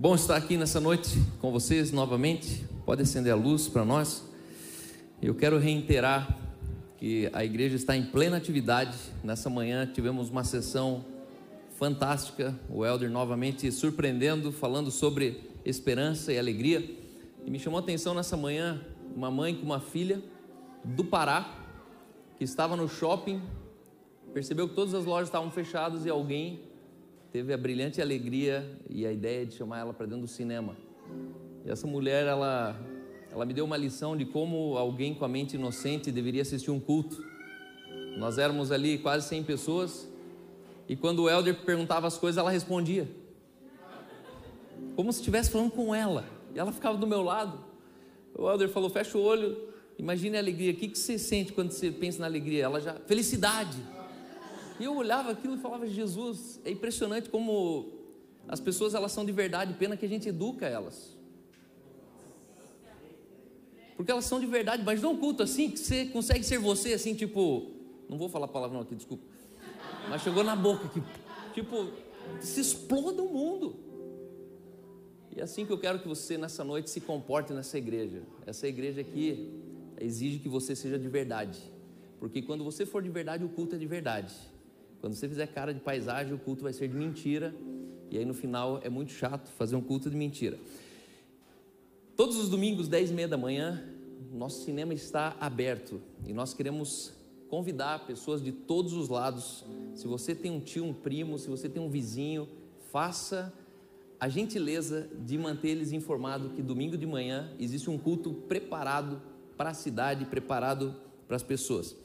Bom estar aqui nessa noite com vocês novamente. Pode acender a luz para nós. Eu quero reiterar que a igreja está em plena atividade. Nessa manhã tivemos uma sessão fantástica. O Elder novamente surpreendendo, falando sobre esperança e alegria. E me chamou a atenção nessa manhã uma mãe com uma filha do Pará que estava no shopping, percebeu que todas as lojas estavam fechadas e alguém teve a brilhante alegria e a ideia de chamar ela para dentro do cinema. E essa mulher, ela, ela me deu uma lição de como alguém com a mente inocente deveria assistir um culto. Nós éramos ali quase 100 pessoas e quando o Elder perguntava as coisas, ela respondia. Como se estivesse falando com ela. E ela ficava do meu lado. O Elder falou: fecha o olho, imagine a alegria. O que, você sente quando você pensa na alegria? Ela já. Felicidade. E eu olhava aquilo e falava: Jesus, é impressionante como as pessoas elas são de verdade, pena que a gente educa elas. Porque elas são de verdade, mas não um culto assim, que você consegue ser você assim, tipo, não vou falar palavrão aqui, desculpa. Mas chegou na boca aqui, tipo, se exploda o mundo. E é assim que eu quero que você nessa noite se comporte nessa igreja. Essa igreja aqui exige que você seja de verdade. Porque quando você for de verdade, o culto é de verdade. Quando você fizer cara de paisagem, o culto vai ser de mentira. E aí no final é muito chato fazer um culto de mentira. Todos os domingos, 10 e meia da manhã, nosso cinema está aberto e nós queremos convidar pessoas de todos os lados. Se você tem um tio, um primo, se você tem um vizinho, faça a gentileza de manter eles informados que domingo de manhã existe um culto preparado para a cidade, preparado para as pessoas.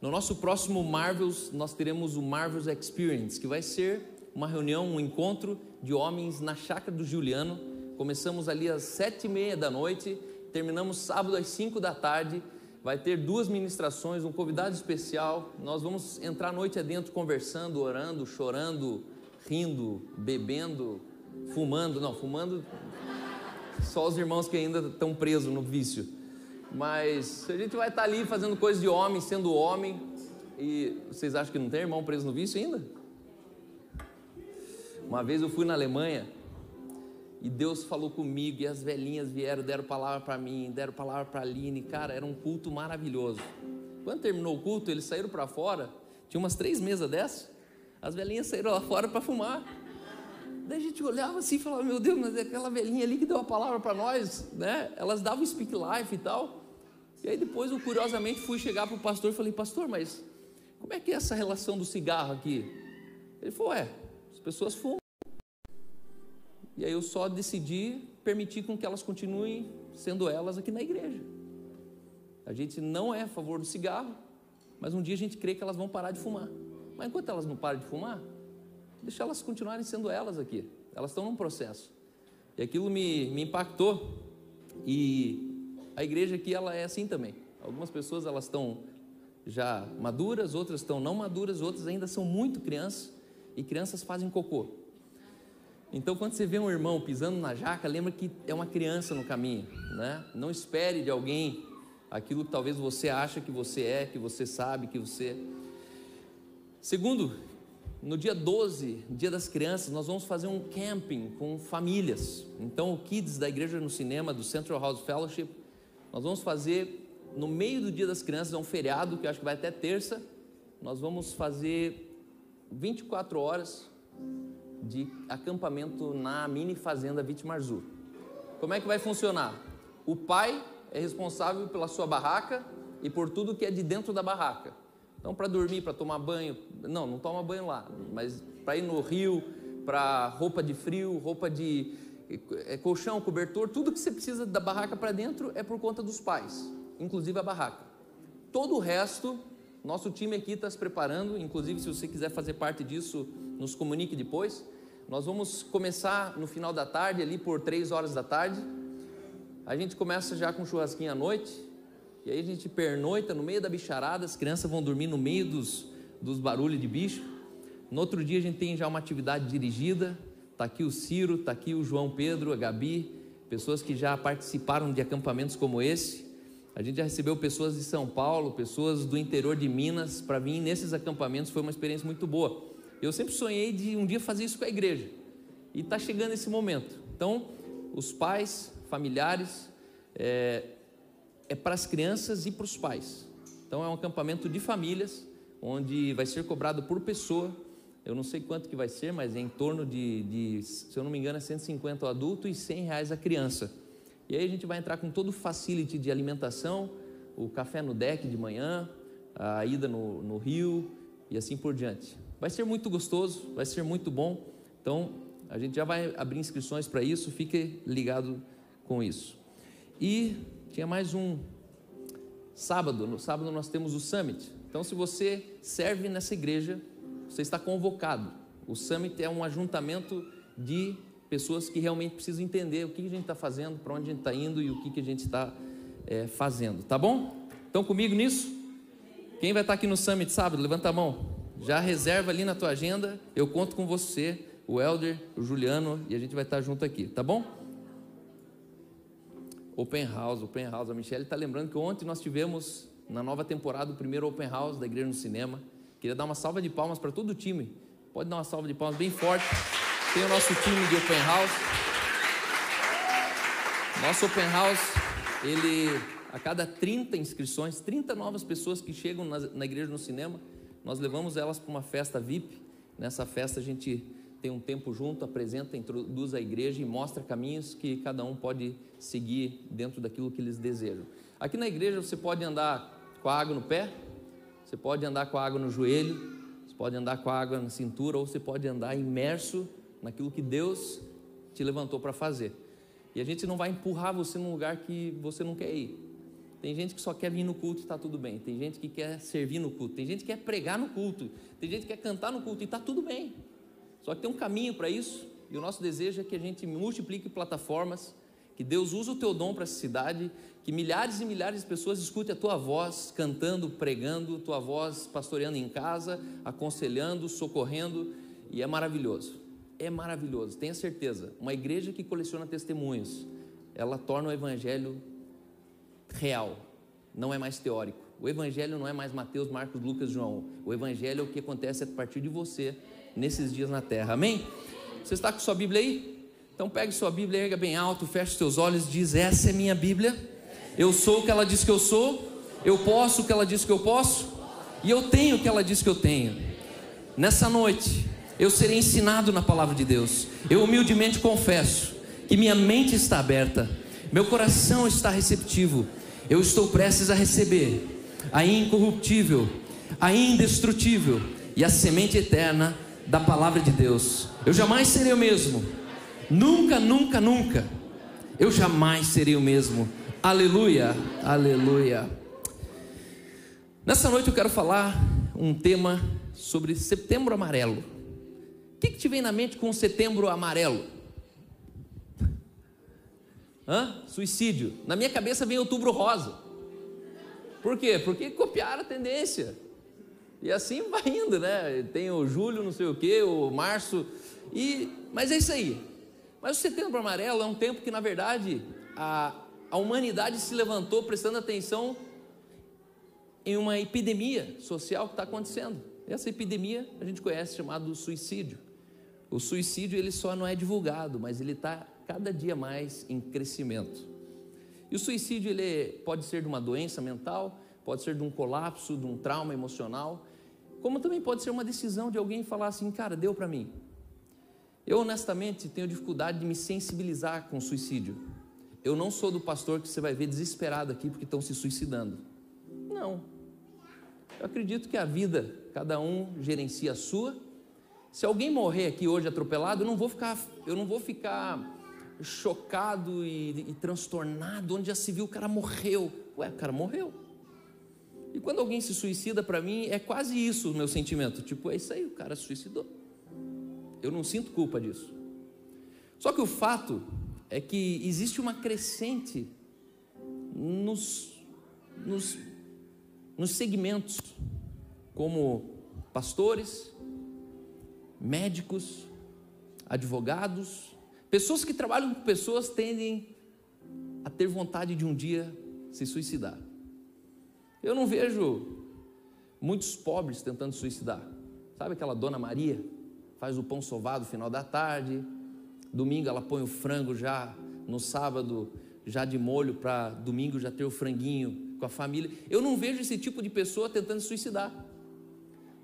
No nosso próximo Marvels, nós teremos o Marvels Experience, que vai ser uma reunião, um encontro de homens na chácara do Juliano. Começamos ali às sete e meia da noite, terminamos sábado às cinco da tarde. Vai ter duas ministrações, um convidado especial. Nós vamos entrar a noite adentro conversando, orando, chorando, rindo, bebendo, fumando. Não, fumando só os irmãos que ainda estão presos no vício. Mas a gente vai estar ali fazendo coisas de homem, sendo homem. E vocês acham que não tem irmão preso no vício ainda? Uma vez eu fui na Alemanha e Deus falou comigo e as velhinhas vieram, deram palavra para mim, deram palavra para a Aline. Cara, era um culto maravilhoso. Quando terminou o culto, eles saíram para fora. Tinha umas três mesas dessas. As velhinhas saíram lá fora para fumar. Daí a gente olhava assim e falava, meu Deus, mas é aquela velhinha ali que deu a palavra para nós, né? Elas davam speak life e tal. E aí depois eu curiosamente fui chegar para o pastor e falei, pastor, mas como é que é essa relação do cigarro aqui? Ele falou, é, as pessoas fumam. E aí eu só decidi permitir com que elas continuem sendo elas aqui na igreja. A gente não é a favor do cigarro, mas um dia a gente crê que elas vão parar de fumar. Mas enquanto elas não param de fumar, deixa elas continuarem sendo elas aqui. Elas estão num processo. E aquilo me, me impactou. E a igreja aqui, ela é assim também. Algumas pessoas, elas estão já maduras, outras estão não maduras, outras ainda são muito crianças. E crianças fazem cocô. Então, quando você vê um irmão pisando na jaca, lembra que é uma criança no caminho, né? Não espere de alguém aquilo que talvez você acha que você é, que você sabe, que você. Segundo, no dia 12, dia das crianças, nós vamos fazer um camping com famílias. Então, o Kids da Igreja no Cinema, do Central House Fellowship, nós vamos fazer no meio do dia das crianças, é um feriado que eu acho que vai até terça. Nós vamos fazer 24 horas de acampamento na mini fazenda Vitimarzu. Como é que vai funcionar? O pai é responsável pela sua barraca e por tudo que é de dentro da barraca. Então, para dormir, para tomar banho, não, não toma banho lá, mas para ir no rio, para roupa de frio, roupa de colchão, cobertor, tudo que você precisa da barraca para dentro é por conta dos pais, inclusive a barraca. Todo o resto, nosso time aqui está se preparando, inclusive se você quiser fazer parte disso, nos comunique depois. Nós vamos começar no final da tarde, ali por três horas da tarde. A gente começa já com churrasquinho à noite, e aí a gente pernoita no meio da bicharada, as crianças vão dormir no meio dos, dos barulhos de bicho. No outro dia a gente tem já uma atividade dirigida. Está aqui o Ciro, está aqui o João Pedro, a Gabi, pessoas que já participaram de acampamentos como esse. A gente já recebeu pessoas de São Paulo, pessoas do interior de Minas para vir nesses acampamentos. Foi uma experiência muito boa. Eu sempre sonhei de um dia fazer isso com a igreja. E está chegando esse momento. Então, os pais, familiares, é, é para as crianças e para os pais. Então, é um acampamento de famílias, onde vai ser cobrado por pessoa. Eu não sei quanto que vai ser, mas é em torno de, de se eu não me engano, é 150 o adulto e 100 reais a criança. E aí a gente vai entrar com todo o facility de alimentação, o café no deck de manhã, a ida no, no rio e assim por diante. Vai ser muito gostoso, vai ser muito bom. Então, a gente já vai abrir inscrições para isso, fique ligado com isso. E tinha mais um sábado, no sábado nós temos o Summit. Então, se você serve nessa igreja, você está convocado. O Summit é um ajuntamento de pessoas que realmente precisam entender o que a gente está fazendo, para onde a gente está indo e o que a gente está é, fazendo. Tá bom? Estão comigo nisso? Quem vai estar aqui no Summit sábado? Levanta a mão. Já reserva ali na tua agenda. Eu conto com você, o Elder, o Juliano e a gente vai estar junto aqui, tá bom? Open House, Open House. A Michelle está lembrando que ontem nós tivemos na nova temporada o primeiro Open House da Igreja no Cinema. Queria dar uma salva de palmas para todo o time. Pode dar uma salva de palmas bem forte. Tem o nosso time de Open House. Nosso Open House, ele a cada 30 inscrições, 30 novas pessoas que chegam na, na igreja no cinema, nós levamos elas para uma festa VIP. Nessa festa a gente tem um tempo junto, apresenta, introduz a igreja e mostra caminhos que cada um pode seguir dentro daquilo que eles desejam. Aqui na igreja você pode andar com a água no pé, você pode andar com a água no joelho, você pode andar com a água na cintura, ou você pode andar imerso naquilo que Deus te levantou para fazer. E a gente não vai empurrar você num lugar que você não quer ir. Tem gente que só quer vir no culto e está tudo bem. Tem gente que quer servir no culto. Tem gente que quer pregar no culto. Tem gente que quer cantar no culto e está tudo bem. Só que tem um caminho para isso. E o nosso desejo é que a gente multiplique plataformas, que Deus use o teu dom para essa cidade, que milhares e milhares de pessoas escutem a tua voz cantando, pregando, tua voz pastoreando em casa, aconselhando, socorrendo. E é maravilhoso. É maravilhoso. Tenha certeza. Uma igreja que coleciona testemunhos, ela torna o evangelho real, não é mais teórico. O Evangelho não é mais Mateus, Marcos, Lucas, João. O Evangelho é o que acontece a partir de você nesses dias na terra. Amém? Você está com sua Bíblia aí? Então pegue sua Bíblia, erga bem alto, feche seus olhos, diz: Essa é minha Bíblia. Eu sou o que ela diz que eu sou. Eu posso o que ela diz que eu posso. E eu tenho o que ela diz que eu tenho. Nessa noite, eu serei ensinado na palavra de Deus. Eu humildemente confesso que minha mente está aberta, meu coração está receptivo eu estou prestes a receber a incorruptível, a indestrutível e a semente eterna da palavra de Deus. Eu jamais serei o mesmo. Nunca, nunca, nunca. Eu jamais serei o mesmo. Aleluia, aleluia. Nessa noite eu quero falar um tema sobre setembro amarelo. O que, que te vem na mente com setembro amarelo? Hã? Suicídio. Na minha cabeça vem outubro rosa. Por quê? Porque copiaram a tendência. E assim vai indo, né? Tem o julho, não sei o quê, o março. E, mas é isso aí. Mas o setembro amarelo é um tempo que, na verdade, a, a humanidade se levantou prestando atenção em uma epidemia social que está acontecendo. Essa epidemia a gente conhece chamado suicídio. O suicídio ele só não é divulgado, mas ele está cada dia mais em crescimento. E o suicídio ele pode ser de uma doença mental, pode ser de um colapso, de um trauma emocional, como também pode ser uma decisão de alguém falar assim, cara, deu para mim. Eu honestamente tenho dificuldade de me sensibilizar com o suicídio. Eu não sou do pastor que você vai ver desesperado aqui porque estão se suicidando. Não. Eu acredito que a vida, cada um gerencia a sua. Se alguém morrer aqui hoje atropelado, eu não vou ficar, eu não vou ficar chocado e, e transtornado, onde já se viu o cara morreu. Ué, o cara morreu. E quando alguém se suicida, para mim, é quase isso o meu sentimento. Tipo, é isso aí, o cara se suicidou. Eu não sinto culpa disso. Só que o fato é que existe uma crescente nos, nos, nos segmentos, como pastores, médicos, advogados, Pessoas que trabalham com pessoas tendem a ter vontade de um dia se suicidar. Eu não vejo muitos pobres tentando suicidar. Sabe aquela dona Maria? Faz o pão sovado no final da tarde, Domingo ela põe o frango já no sábado, já de molho, para domingo já ter o franguinho com a família. Eu não vejo esse tipo de pessoa tentando suicidar.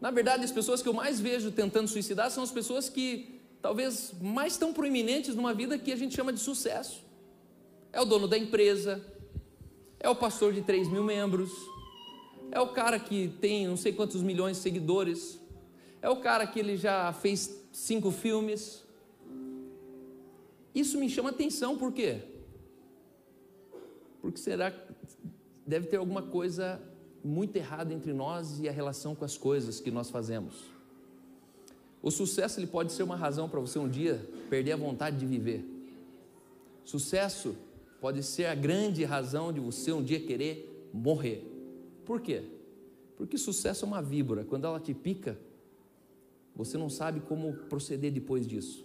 Na verdade, as pessoas que eu mais vejo tentando suicidar são as pessoas que talvez mais estão proeminentes numa vida que a gente chama de sucesso. É o dono da empresa, é o pastor de 3 mil membros, é o cara que tem não sei quantos milhões de seguidores, é o cara que ele já fez cinco filmes. Isso me chama atenção, por quê? Porque será que deve ter alguma coisa muito errada entre nós e a relação com as coisas que nós fazemos. O sucesso ele pode ser uma razão para você um dia perder a vontade de viver. Sucesso pode ser a grande razão de você um dia querer morrer. Por quê? Porque sucesso é uma víbora, quando ela te pica, você não sabe como proceder depois disso.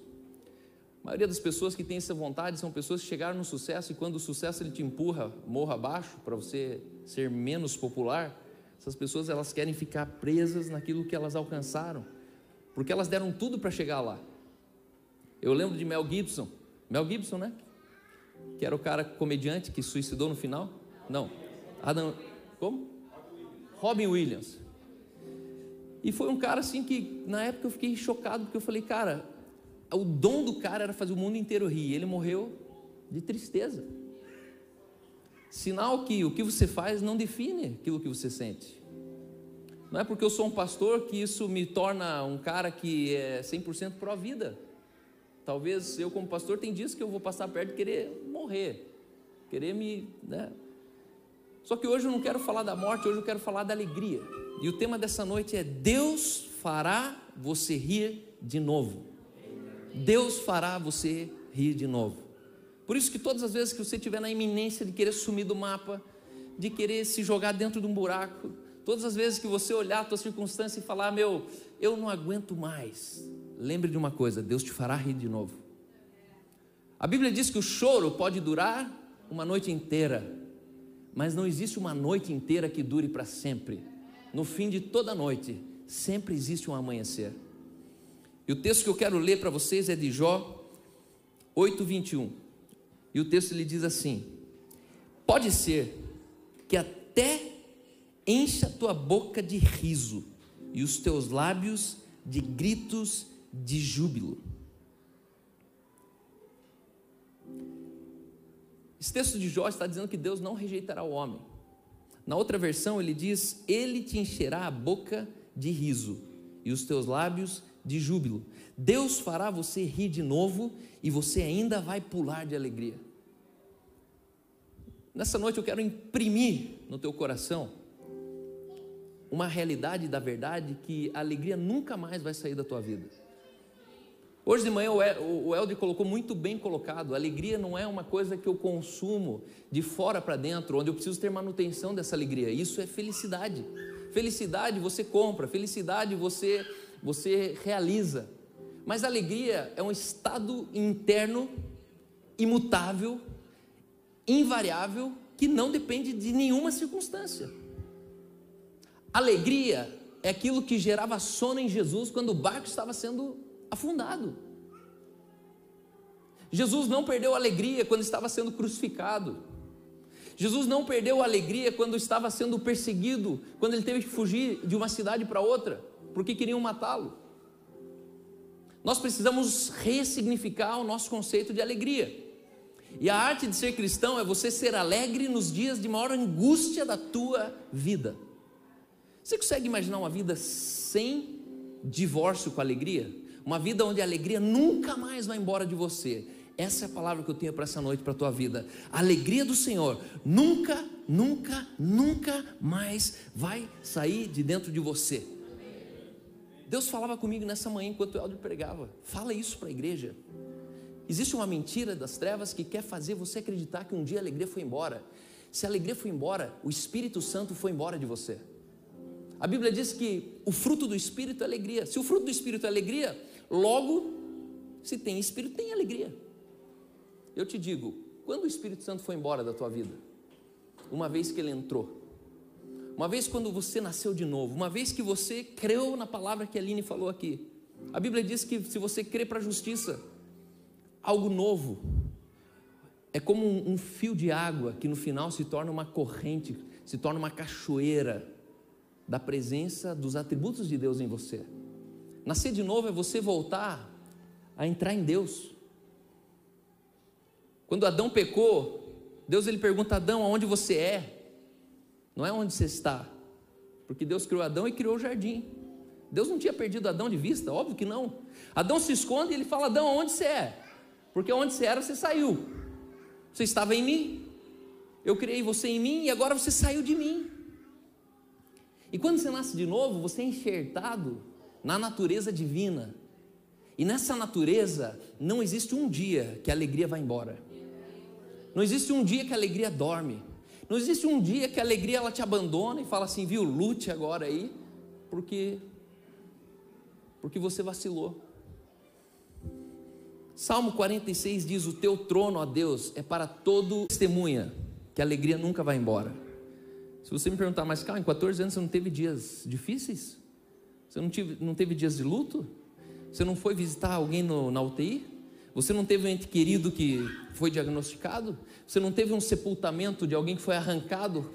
A maioria das pessoas que têm essa vontade são pessoas que chegaram no sucesso e quando o sucesso ele te empurra morro abaixo para você ser menos popular, essas pessoas elas querem ficar presas naquilo que elas alcançaram, porque elas deram tudo para chegar lá. Eu lembro de Mel Gibson, Mel Gibson, né? Que era o cara comediante que suicidou no final? Não. Adam, como? Robin Williams. E foi um cara assim que na época eu fiquei chocado porque eu falei, cara, o dom do cara era fazer o mundo inteiro rir. Ele morreu de tristeza. Sinal que o que você faz não define aquilo que você sente. Não é porque eu sou um pastor que isso me torna um cara que é 100% pró-vida. Talvez eu, como pastor, tem dias que eu vou passar perto de querer morrer, querer me. Né? Só que hoje eu não quero falar da morte, hoje eu quero falar da alegria. E o tema dessa noite é: Deus fará você rir de novo. Deus fará você rir de novo. Por isso que todas as vezes que você estiver na iminência de querer sumir do mapa, de querer se jogar dentro de um buraco, todas as vezes que você olhar a tua circunstância e falar, meu, eu não aguento mais, lembre de uma coisa, Deus te fará rir de novo. A Bíblia diz que o choro pode durar uma noite inteira, mas não existe uma noite inteira que dure para sempre. No fim de toda noite, sempre existe um amanhecer. E o texto que eu quero ler para vocês é de Jó 8, 21. E o texto lhe diz assim: Pode ser que até encha tua boca de riso e os teus lábios de gritos de júbilo. Esse texto de Jó está dizendo que Deus não rejeitará o homem. Na outra versão ele diz: Ele te encherá a boca de riso e os teus lábios de júbilo. Deus fará você rir de novo e você ainda vai pular de alegria. Nessa noite eu quero imprimir no teu coração uma realidade da verdade que a alegria nunca mais vai sair da tua vida. Hoje de manhã o Helder colocou muito bem colocado: alegria não é uma coisa que eu consumo de fora para dentro, onde eu preciso ter manutenção dessa alegria. Isso é felicidade. Felicidade você compra, felicidade você, você realiza. Mas alegria é um estado interno imutável, invariável, que não depende de nenhuma circunstância. Alegria é aquilo que gerava sono em Jesus quando o barco estava sendo afundado. Jesus não perdeu a alegria quando estava sendo crucificado. Jesus não perdeu a alegria quando estava sendo perseguido, quando ele teve que fugir de uma cidade para outra, porque queriam matá-lo. Nós precisamos ressignificar o nosso conceito de alegria. E a arte de ser cristão é você ser alegre nos dias de maior angústia da tua vida. Você consegue imaginar uma vida sem divórcio com alegria? Uma vida onde a alegria nunca mais vai embora de você. Essa é a palavra que eu tenho para essa noite, para a tua vida. A alegria do Senhor nunca, nunca, nunca mais vai sair de dentro de você. Deus falava comigo nessa manhã enquanto o Elder pregava. Fala isso para a igreja. Existe uma mentira das trevas que quer fazer você acreditar que um dia a alegria foi embora. Se a alegria foi embora, o Espírito Santo foi embora de você. A Bíblia diz que o fruto do Espírito é alegria. Se o fruto do Espírito é alegria, logo, se tem Espírito, tem alegria. Eu te digo, quando o Espírito Santo foi embora da tua vida? Uma vez que ele entrou uma vez quando você nasceu de novo, uma vez que você creu na palavra que a Aline falou aqui. A Bíblia diz que se você crê para a justiça, algo novo. É como um, um fio de água que no final se torna uma corrente, se torna uma cachoeira da presença dos atributos de Deus em você. Nascer de novo é você voltar a entrar em Deus. Quando Adão pecou, Deus ele pergunta a Adão aonde você é, não é onde você está, porque Deus criou Adão e criou o jardim. Deus não tinha perdido Adão de vista, óbvio que não. Adão se esconde e ele fala: Adão, aonde você é? Porque onde você era, você saiu. Você estava em mim, eu criei você em mim e agora você saiu de mim. E quando você nasce de novo, você é enxertado na natureza divina. E nessa natureza não existe um dia que a alegria vai embora. Não existe um dia que a alegria dorme. Não existe um dia que a alegria ela te abandona e fala assim, viu, lute agora aí, porque porque você vacilou. Salmo 46 diz: O teu trono, ó Deus, é para todo testemunha, que a alegria nunca vai embora. Se você me perguntar, mas calma, em 14 anos você não teve dias difíceis? Você não, não teve dias de luto? Você não foi visitar alguém no, na UTI? Você não teve um ente querido que foi diagnosticado? Você não teve um sepultamento de alguém que foi arrancado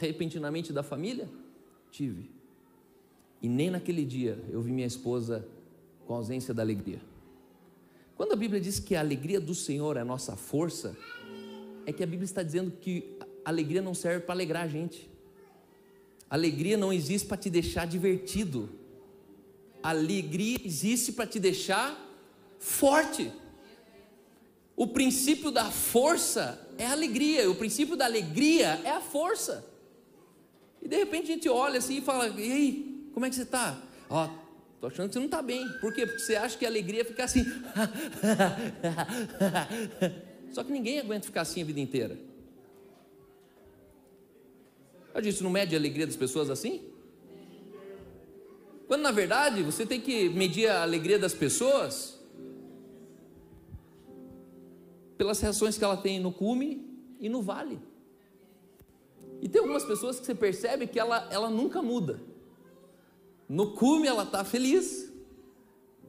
repentinamente da família? Tive. E nem naquele dia eu vi minha esposa com ausência da alegria. Quando a Bíblia diz que a alegria do Senhor é a nossa força, é que a Bíblia está dizendo que a alegria não serve para alegrar a gente. Alegria não existe para te deixar divertido. Alegria existe para te deixar forte. O princípio da força é a alegria, o princípio da alegria é a força. E de repente a gente olha assim e fala: e aí, como é que você está? Ó, oh, tô achando que você não está bem. Por quê? Porque você acha que a alegria é ficar assim. Só que ninguém aguenta ficar assim a vida inteira. Eu disse, não mede a alegria das pessoas assim? Quando na verdade você tem que medir a alegria das pessoas pelas reações que ela tem no cume e no vale. E tem algumas pessoas que você percebe que ela, ela nunca muda. No cume ela está feliz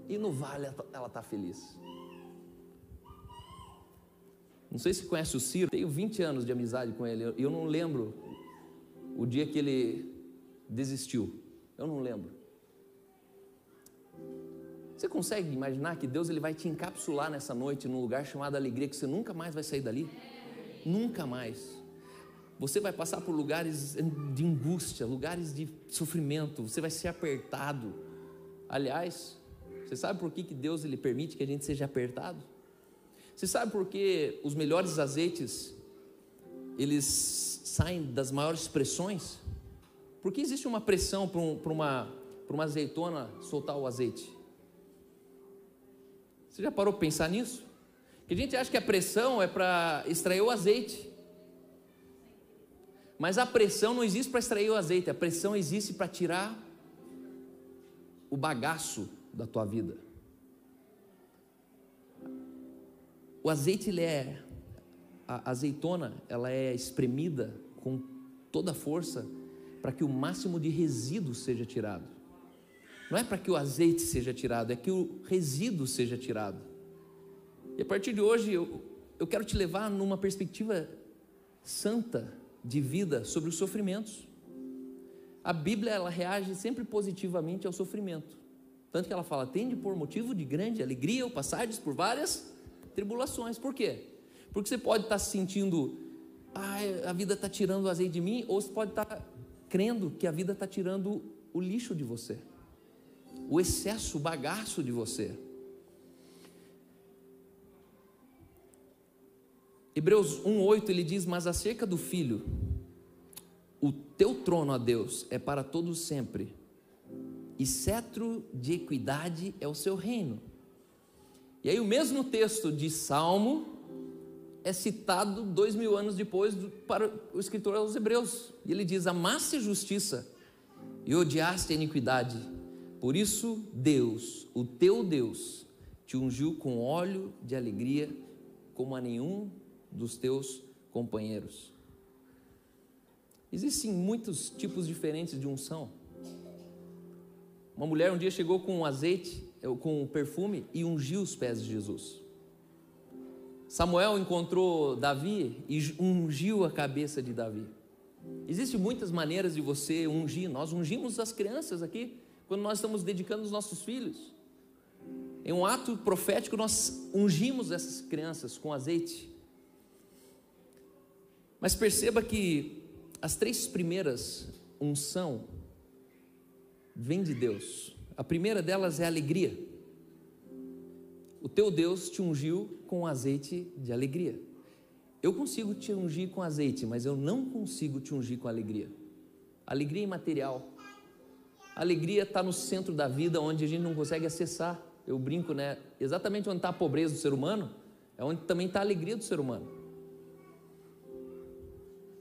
e no vale ela está feliz. Não sei se conhece o Ciro, tenho 20 anos de amizade com ele, eu não lembro o dia que ele desistiu. Eu não lembro. Você consegue imaginar que Deus ele vai te encapsular nessa noite num lugar chamado alegria que você nunca mais vai sair dali? Nunca mais. Você vai passar por lugares de angústia, lugares de sofrimento, você vai ser apertado. Aliás, você sabe por que, que Deus ele permite que a gente seja apertado? Você sabe por que os melhores azeites eles saem das maiores pressões? Porque existe uma pressão para um, uma, uma azeitona soltar o azeite. Você já parou para pensar nisso? Que a gente acha que a pressão é para extrair o azeite. Mas a pressão não existe para extrair o azeite, a pressão existe para tirar o bagaço da tua vida. O azeite ele é a azeitona, ela é espremida com toda a força para que o máximo de resíduo seja tirado. Não é para que o azeite seja tirado, é que o resíduo seja tirado. E a partir de hoje eu, eu quero te levar numa perspectiva santa de vida sobre os sofrimentos. A Bíblia ela reage sempre positivamente ao sofrimento. Tanto que ela fala: tende por motivo de grande alegria ou passagens por várias tribulações. Por quê? Porque você pode estar se sentindo, ah, a vida está tirando o azeite de mim, ou você pode estar crendo que a vida está tirando o lixo de você o excesso, o bagaço de você. Hebreus 1:8 ele diz: "Mas acerca do filho, o teu trono, a Deus, é para todos sempre, e cetro de equidade é o seu reino." E aí o mesmo texto de Salmo é citado dois mil anos depois para o escritor aos Hebreus. E ele diz: Amaste justiça e odiaste a iniquidade por isso, Deus, o teu Deus, te ungiu com óleo de alegria como a nenhum dos teus companheiros. Existem muitos tipos diferentes de unção. Uma mulher um dia chegou com um azeite, com um perfume e ungiu os pés de Jesus. Samuel encontrou Davi e ungiu a cabeça de Davi. Existem muitas maneiras de você ungir. Nós ungimos as crianças aqui quando nós estamos dedicando os nossos filhos. Em um ato profético, nós ungimos essas crianças com azeite. Mas perceba que as três primeiras unção vem de Deus. A primeira delas é alegria. O teu Deus te ungiu com azeite de alegria. Eu consigo te ungir com azeite, mas eu não consigo te ungir com alegria. Alegria imaterial. Alegria está no centro da vida, onde a gente não consegue acessar. Eu brinco, né? Exatamente onde está a pobreza do ser humano, é onde também está a alegria do ser humano.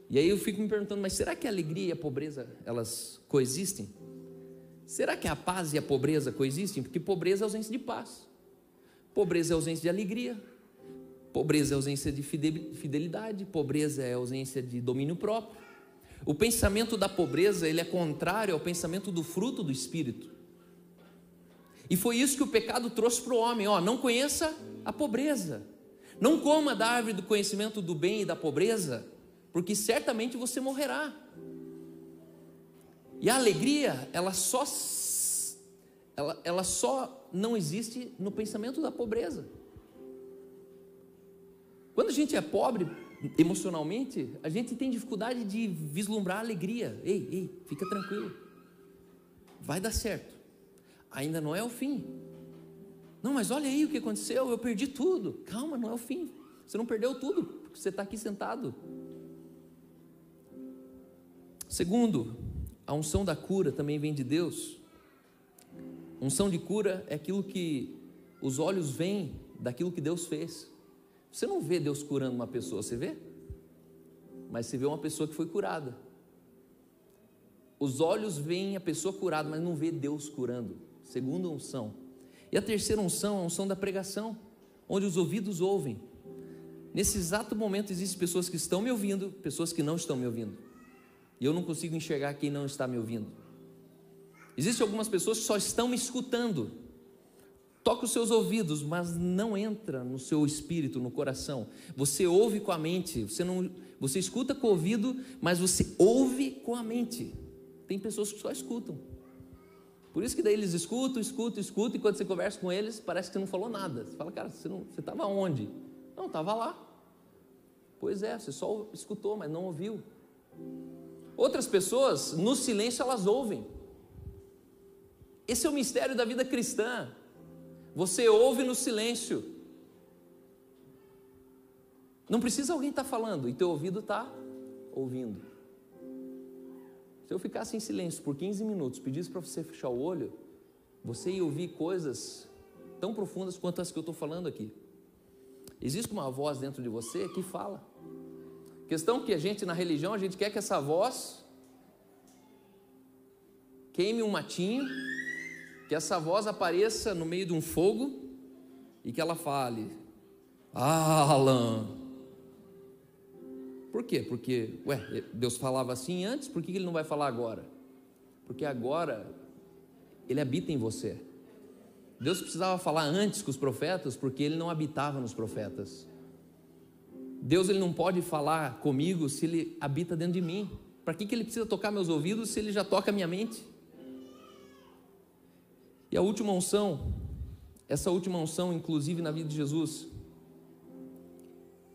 E aí eu fico me perguntando, mas será que a alegria e a pobreza elas coexistem? Será que a paz e a pobreza coexistem? Porque pobreza é ausência de paz, pobreza é ausência de alegria, pobreza é ausência de fidelidade, pobreza é ausência de domínio próprio. O pensamento da pobreza ele é contrário ao pensamento do fruto do espírito. E foi isso que o pecado trouxe para o homem: ó, não conheça a pobreza, não coma da árvore do conhecimento do bem e da pobreza, porque certamente você morrerá. E a alegria, ela só, ela, ela só não existe no pensamento da pobreza. Quando a gente é pobre emocionalmente, a gente tem dificuldade de vislumbrar alegria. Ei, ei, fica tranquilo. Vai dar certo. Ainda não é o fim. Não, mas olha aí o que aconteceu, eu perdi tudo. Calma, não é o fim. Você não perdeu tudo, porque você está aqui sentado. Segundo, a unção da cura também vem de Deus. Unção de cura é aquilo que os olhos veem daquilo que Deus fez. Você não vê Deus curando uma pessoa, você vê? Mas você vê uma pessoa que foi curada. Os olhos veem a pessoa curada, mas não vê Deus curando. Segunda unção. E a terceira unção é a unção da pregação, onde os ouvidos ouvem. Nesse exato momento existem pessoas que estão me ouvindo, pessoas que não estão me ouvindo e eu não consigo enxergar quem não está me ouvindo. Existem algumas pessoas que só estão escutando. Toca os seus ouvidos, mas não entra no seu espírito, no coração. Você ouve com a mente, você não, você escuta com o ouvido, mas você ouve com a mente. Tem pessoas que só escutam. Por isso que daí eles escutam, escutam, escutam, e quando você conversa com eles, parece que você não falou nada. Você fala, cara, você estava onde? Não, estava lá. Pois é, você só escutou, mas não ouviu. Outras pessoas, no silêncio, elas ouvem. Esse é o mistério da vida cristã. Você ouve no silêncio. Não precisa alguém estar tá falando e teu ouvido está ouvindo. Se eu ficasse em silêncio por 15 minutos, pedisse para você fechar o olho, você ia ouvir coisas tão profundas quanto as que eu estou falando aqui. Existe uma voz dentro de você que fala. Questão que a gente na religião, a gente quer que essa voz queime um matinho, que essa voz apareça no meio de um fogo e que ela fale: Alan. Por quê? Porque, ué, Deus falava assim antes, por que ele não vai falar agora? Porque agora ele habita em você. Deus precisava falar antes com os profetas, porque ele não habitava nos profetas. Deus ele não pode falar comigo se ele habita dentro de mim. Para que, que ele precisa tocar meus ouvidos se ele já toca minha mente? E a última unção, essa última unção, inclusive na vida de Jesus,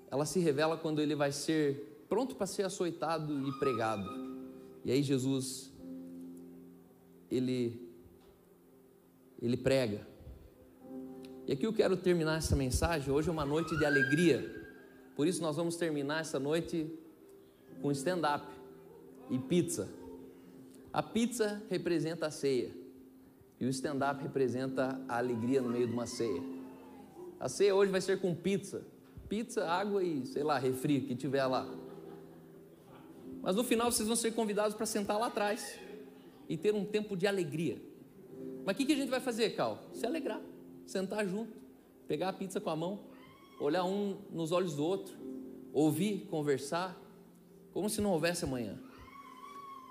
ela se revela quando ele vai ser pronto para ser açoitado e pregado. E aí Jesus, ele, ele prega. E aqui eu quero terminar essa mensagem. Hoje é uma noite de alegria. Por isso nós vamos terminar essa noite com stand-up e pizza. A pizza representa a ceia e o stand-up representa a alegria no meio de uma ceia. A ceia hoje vai ser com pizza, pizza, água e sei lá, refri que tiver lá. Mas no final vocês vão ser convidados para sentar lá atrás e ter um tempo de alegria. Mas o que, que a gente vai fazer, Cal? Se alegrar, sentar junto, pegar a pizza com a mão olhar um nos olhos do outro, ouvir, conversar, como se não houvesse amanhã.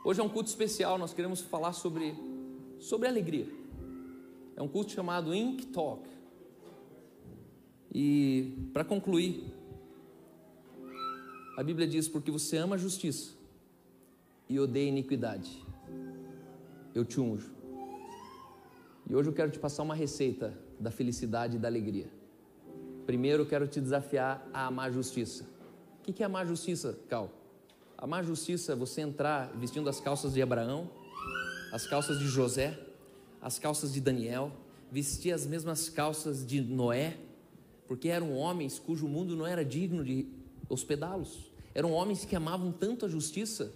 Hoje é um culto especial, nós queremos falar sobre, sobre alegria. É um culto chamado Ink Talk. E para concluir, A Bíblia diz: porque você ama a justiça e odeia a iniquidade, eu te unjo. E hoje eu quero te passar uma receita da felicidade e da alegria. Primeiro eu quero te desafiar a amar a justiça. O que é amar a justiça, Cal? Amar a justiça é você entrar vestindo as calças de Abraão, as calças de José, as calças de Daniel, vestir as mesmas calças de Noé, porque eram homens cujo mundo não era digno de hospedá-los. Eram homens que amavam tanto a justiça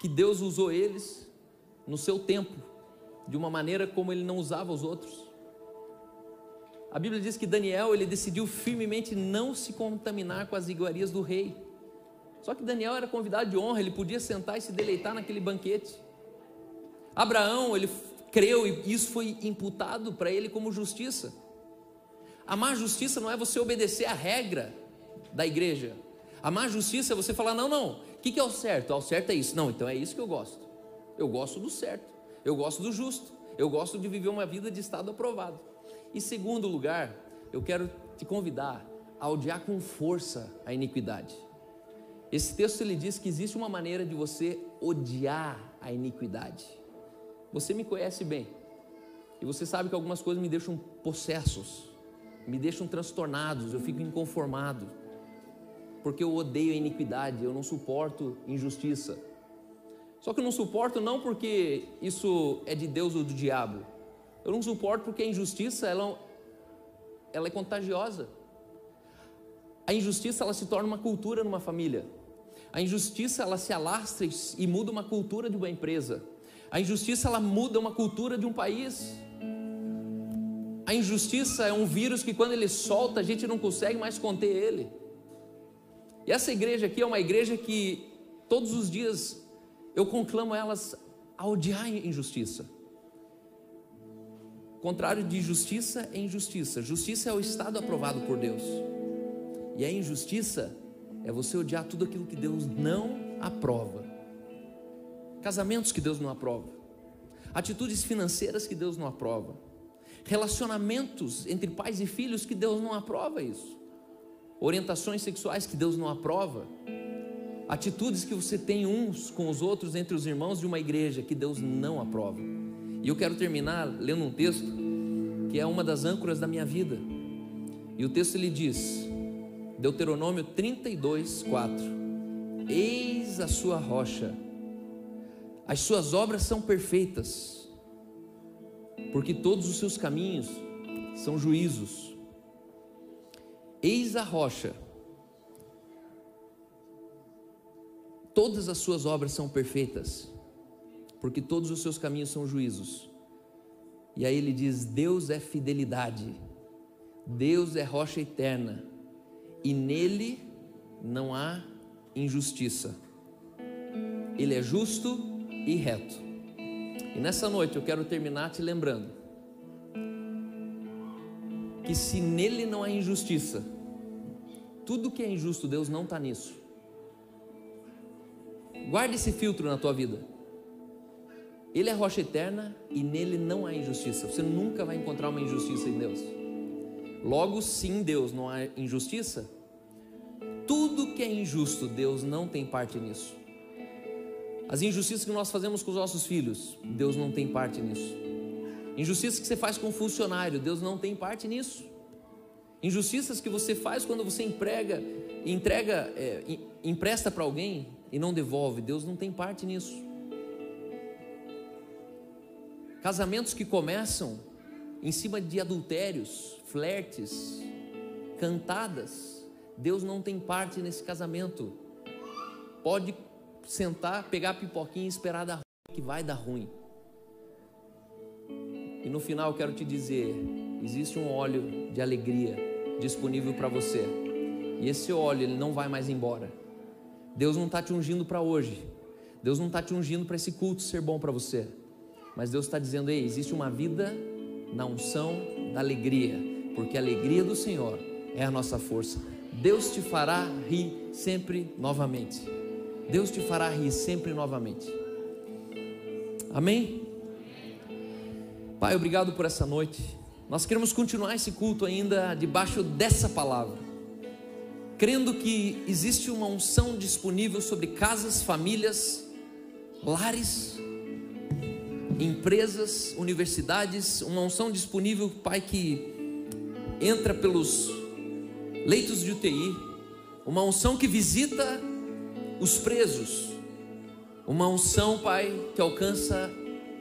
que Deus usou eles no seu tempo, de uma maneira como ele não usava os outros. A Bíblia diz que Daniel ele decidiu firmemente não se contaminar com as iguarias do rei. Só que Daniel era convidado de honra, ele podia sentar e se deleitar naquele banquete. Abraão, ele creu e isso foi imputado para ele como justiça. Amar justiça não é você obedecer a regra da igreja. Amar justiça é você falar: não, não, o que, que é o certo? Ah, o certo é isso. Não, então é isso que eu gosto. Eu gosto do certo, eu gosto do justo, eu gosto de viver uma vida de estado aprovado. E segundo lugar, eu quero te convidar a odiar com força a iniquidade. Esse texto ele diz que existe uma maneira de você odiar a iniquidade. Você me conhece bem. E você sabe que algumas coisas me deixam possessos, me deixam transtornados, eu fico inconformado. Porque eu odeio a iniquidade, eu não suporto injustiça. Só que eu não suporto não porque isso é de Deus ou do diabo. Eu não suporto porque a injustiça ela, ela é contagiosa. A injustiça ela se torna uma cultura numa família. A injustiça ela se alastra e muda uma cultura de uma empresa. A injustiça ela muda uma cultura de um país. A injustiça é um vírus que quando ele solta a gente não consegue mais conter ele. E essa igreja aqui é uma igreja que todos os dias eu conclamo elas a odiar a injustiça. Contrário de justiça é injustiça. Justiça é o estado aprovado por Deus. E a injustiça é você odiar tudo aquilo que Deus não aprova. Casamentos que Deus não aprova. Atitudes financeiras que Deus não aprova. Relacionamentos entre pais e filhos que Deus não aprova isso. Orientações sexuais que Deus não aprova. Atitudes que você tem uns com os outros entre os irmãos de uma igreja que Deus não aprova. E eu quero terminar lendo um texto que é uma das âncoras da minha vida. E o texto ele diz: Deuteronômio 32, 4: Eis a sua rocha, as suas obras são perfeitas, porque todos os seus caminhos são juízos. Eis a rocha, todas as suas obras são perfeitas, porque todos os seus caminhos são juízos. E aí ele diz: Deus é fidelidade, Deus é rocha eterna e nele não há injustiça. Ele é justo e reto. E nessa noite eu quero terminar te lembrando que se nele não há injustiça, tudo que é injusto, Deus não está nisso. Guarde esse filtro na tua vida. Ele é rocha eterna e nele não há injustiça. Você nunca vai encontrar uma injustiça em Deus. Logo, sim, Deus não há injustiça. Tudo que é injusto, Deus não tem parte nisso. As injustiças que nós fazemos com os nossos filhos, Deus não tem parte nisso. Injustiças que você faz com um funcionário, Deus não tem parte nisso. Injustiças que você faz quando você emprega, entrega, é, empresta para alguém e não devolve, Deus não tem parte nisso. Casamentos que começam em cima de adultérios, flertes, cantadas. Deus não tem parte nesse casamento. Pode sentar, pegar a pipoquinha e esperar dar ruim, que vai dar ruim. E no final quero te dizer: existe um óleo de alegria disponível para você. E esse óleo ele não vai mais embora. Deus não está te ungindo para hoje. Deus não está te ungindo para esse culto ser bom para você. Mas Deus está dizendo: ei, existe uma vida na unção da alegria, porque a alegria do Senhor é a nossa força. Deus te fará rir sempre novamente. Deus te fará rir sempre novamente. Amém? Pai, obrigado por essa noite. Nós queremos continuar esse culto ainda debaixo dessa palavra. crendo que existe uma unção disponível sobre casas, famílias, lares, empresas, universidades, uma unção disponível, Pai, que entra pelos leitos de UTI, uma unção que visita os presos, uma unção, Pai, que alcança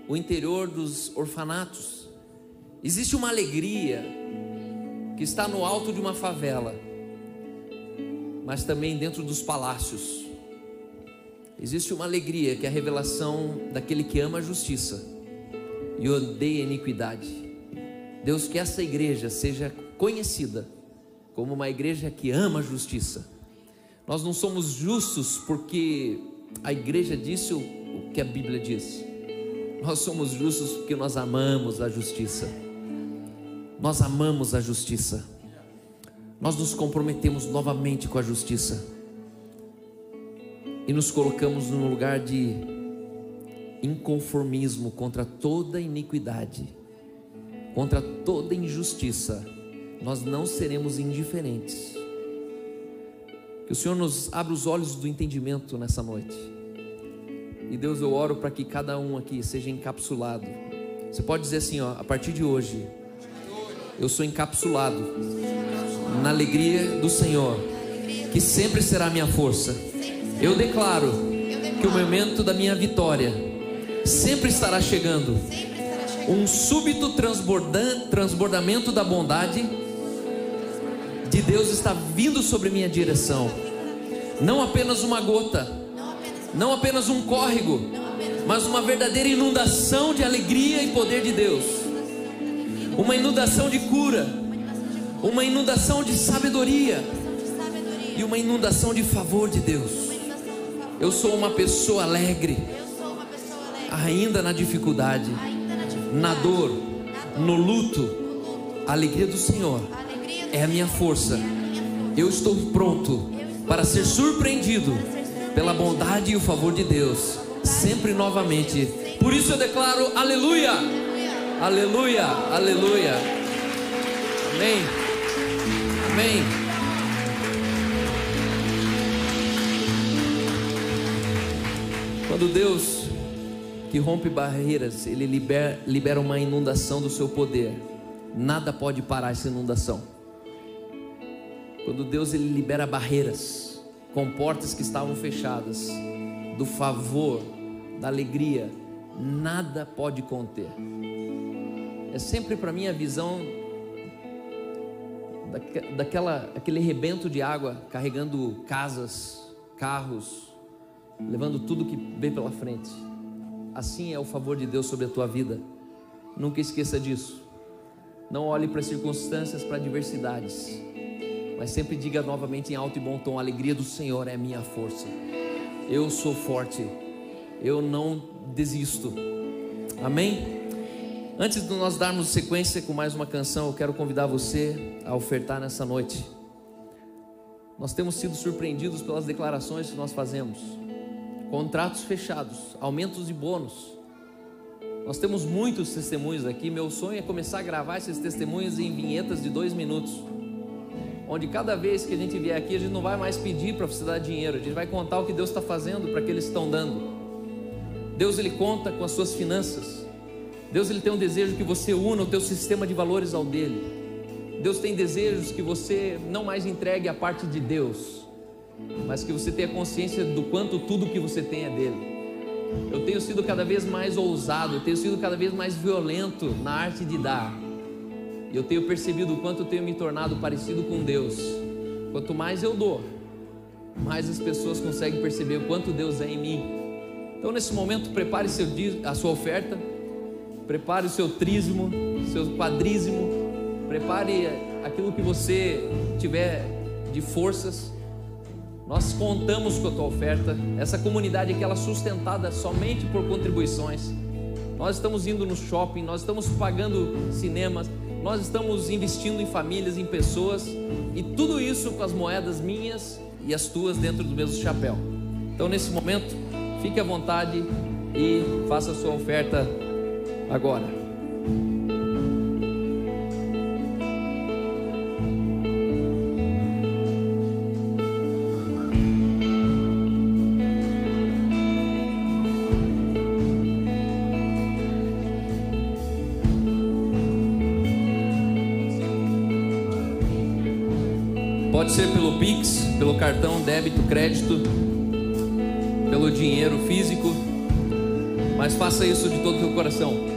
o interior dos orfanatos. Existe uma alegria que está no alto de uma favela, mas também dentro dos palácios. Existe uma alegria que é a revelação daquele que ama a justiça e odeia a iniquidade. Deus, que essa igreja seja conhecida como uma igreja que ama a justiça. Nós não somos justos porque a igreja disse o que a Bíblia diz. Nós somos justos porque nós amamos a justiça. Nós amamos a justiça. Nós nos comprometemos novamente com a justiça. E nos colocamos num lugar de inconformismo contra toda iniquidade, contra toda injustiça. Nós não seremos indiferentes. Que o Senhor nos abra os olhos do entendimento nessa noite. E Deus, eu oro para que cada um aqui seja encapsulado. Você pode dizer assim, ó, a partir de hoje, eu sou encapsulado na alegria do Senhor, que sempre será minha força. Eu declaro que o momento da minha vitória sempre estará chegando. Um súbito transbordamento da bondade de Deus está vindo sobre minha direção. Não apenas uma gota, não apenas um córrego, mas uma verdadeira inundação de alegria e poder de Deus. Uma inundação de cura, uma inundação de sabedoria e uma inundação de favor de Deus. Eu sou uma pessoa alegre, ainda na dificuldade, na dor, no luto. A alegria do Senhor é a minha força. Eu estou pronto para ser surpreendido pela bondade e o favor de Deus, sempre novamente. Por isso eu declaro aleluia, aleluia, aleluia. Amém, amém. Quando Deus que rompe barreiras, Ele libera, libera uma inundação do seu poder. Nada pode parar essa inundação. Quando Deus ele libera barreiras com portas que estavam fechadas, do favor, da alegria, nada pode conter. É sempre para mim a visão daquela aquele rebento de água carregando casas, carros, levando tudo que vem pela frente. Assim é o favor de Deus sobre a tua vida. Nunca esqueça disso. Não olhe para circunstâncias, para adversidades mas sempre diga novamente em alto e bom tom: a alegria do Senhor é minha força. Eu sou forte, eu não desisto. Amém? Antes de nós darmos sequência com mais uma canção, eu quero convidar você a ofertar nessa noite. Nós temos sido surpreendidos pelas declarações que nós fazemos, contratos fechados, aumentos de bônus. Nós temos muitos testemunhos aqui. Meu sonho é começar a gravar esses testemunhos em vinhetas de dois minutos onde cada vez que a gente vier aqui, a gente não vai mais pedir para você dar dinheiro, a gente vai contar o que Deus está fazendo para que eles estão dando. Deus ele conta com as suas finanças. Deus ele tem um desejo que você una o teu sistema de valores ao dele. Deus tem desejos que você não mais entregue a parte de Deus, mas que você tenha consciência do quanto tudo que você tem é dele. Eu tenho sido cada vez mais ousado, eu tenho sido cada vez mais violento na arte de dar. E eu tenho percebido o quanto eu tenho me tornado parecido com Deus. Quanto mais eu dou, mais as pessoas conseguem perceber o quanto Deus é em mim. Então, nesse momento, prepare seu, a sua oferta, prepare o seu trízimo, seu quadrízimo, prepare aquilo que você tiver de forças. Nós contamos com a tua oferta. Essa comunidade aqui ela é sustentada somente por contribuições. Nós estamos indo no shopping, nós estamos pagando cinemas, nós estamos investindo em famílias, em pessoas, e tudo isso com as moedas minhas e as tuas dentro do mesmo chapéu. Então, nesse momento, fique à vontade e faça a sua oferta agora. Cartão débito, crédito, pelo dinheiro físico, mas faça isso de todo o teu coração.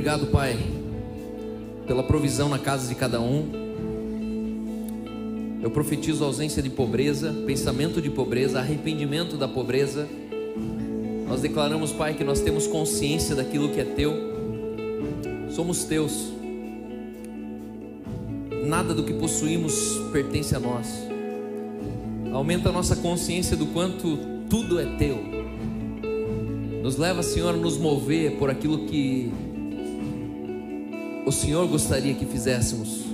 Obrigado, Pai, pela provisão na casa de cada um. Eu profetizo ausência de pobreza, pensamento de pobreza, arrependimento da pobreza. Nós declaramos, Pai, que nós temos consciência daquilo que é teu. Somos teus. Nada do que possuímos pertence a nós. Aumenta a nossa consciência do quanto tudo é teu. Nos leva, Senhor, a nos mover por aquilo que o Senhor gostaria que fizéssemos,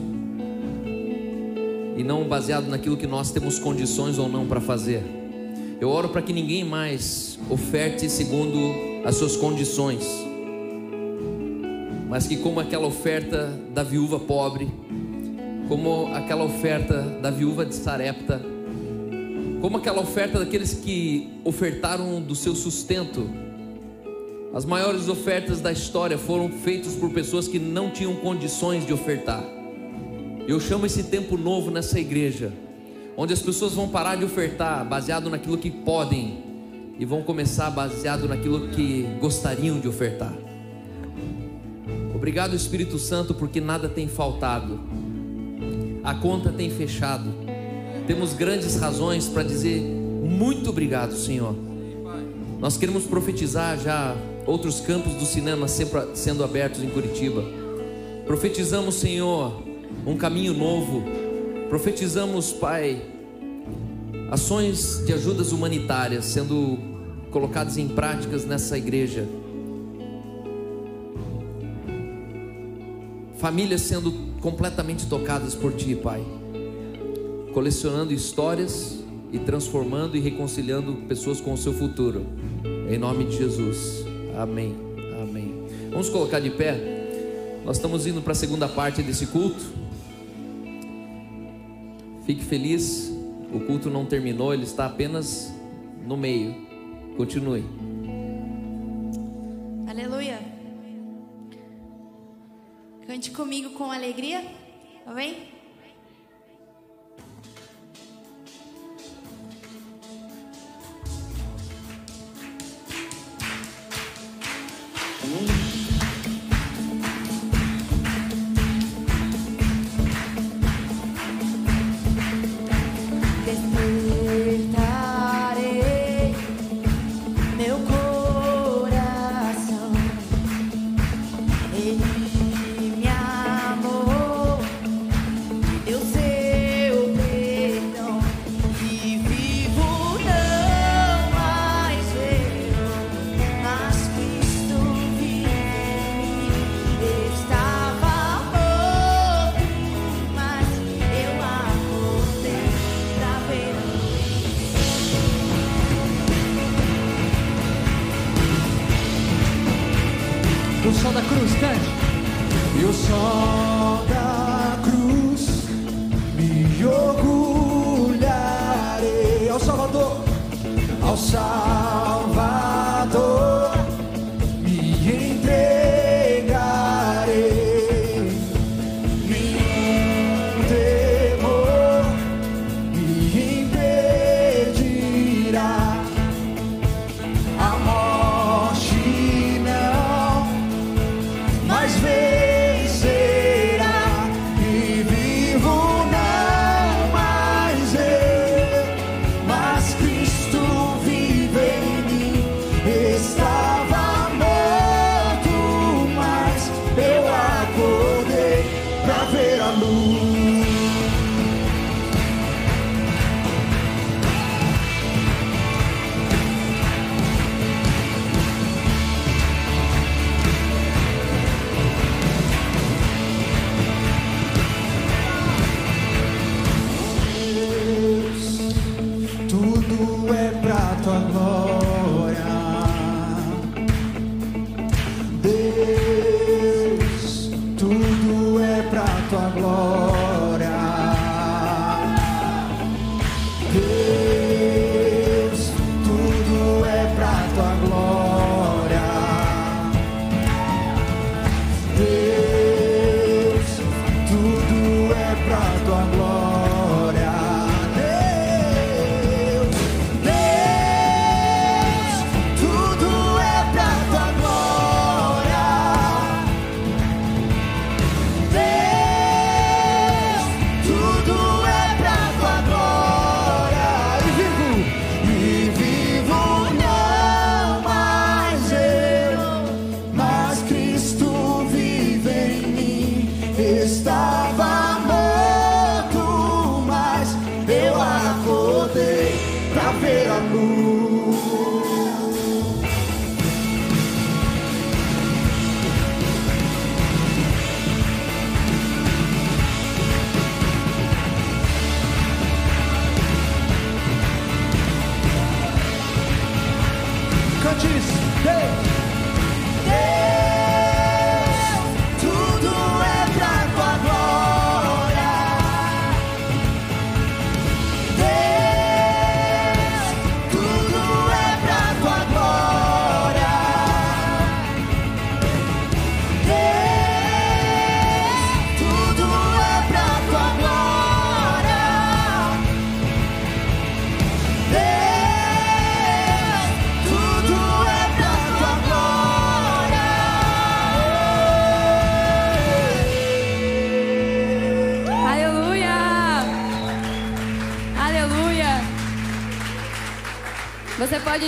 e não baseado naquilo que nós temos condições ou não para fazer. Eu oro para que ninguém mais oferte segundo as suas condições, mas que, como aquela oferta da viúva pobre, como aquela oferta da viúva de Sarepta, como aquela oferta daqueles que ofertaram do seu sustento, as maiores ofertas da história foram feitas por pessoas que não tinham condições de ofertar. Eu chamo esse tempo novo nessa igreja, onde as pessoas vão parar de ofertar baseado naquilo que podem e vão começar baseado naquilo que gostariam de ofertar. Obrigado, Espírito Santo, porque nada tem faltado, a conta tem fechado. Temos grandes razões para dizer muito obrigado, Senhor. Nós queremos profetizar já outros campos do cinema sempre sendo abertos em Curitiba. Profetizamos, Senhor, um caminho novo. Profetizamos, Pai, ações de ajudas humanitárias sendo colocadas em práticas nessa igreja. Famílias sendo completamente tocadas por Ti, Pai. Colecionando histórias e transformando e reconciliando pessoas com o seu futuro. Em nome de Jesus. Amém. Amém. Vamos colocar de pé. Nós estamos indo para a segunda parte desse culto. Fique feliz. O culto não terminou, ele está apenas no meio. Continue. Aleluia. Cante comigo com alegria. Amém?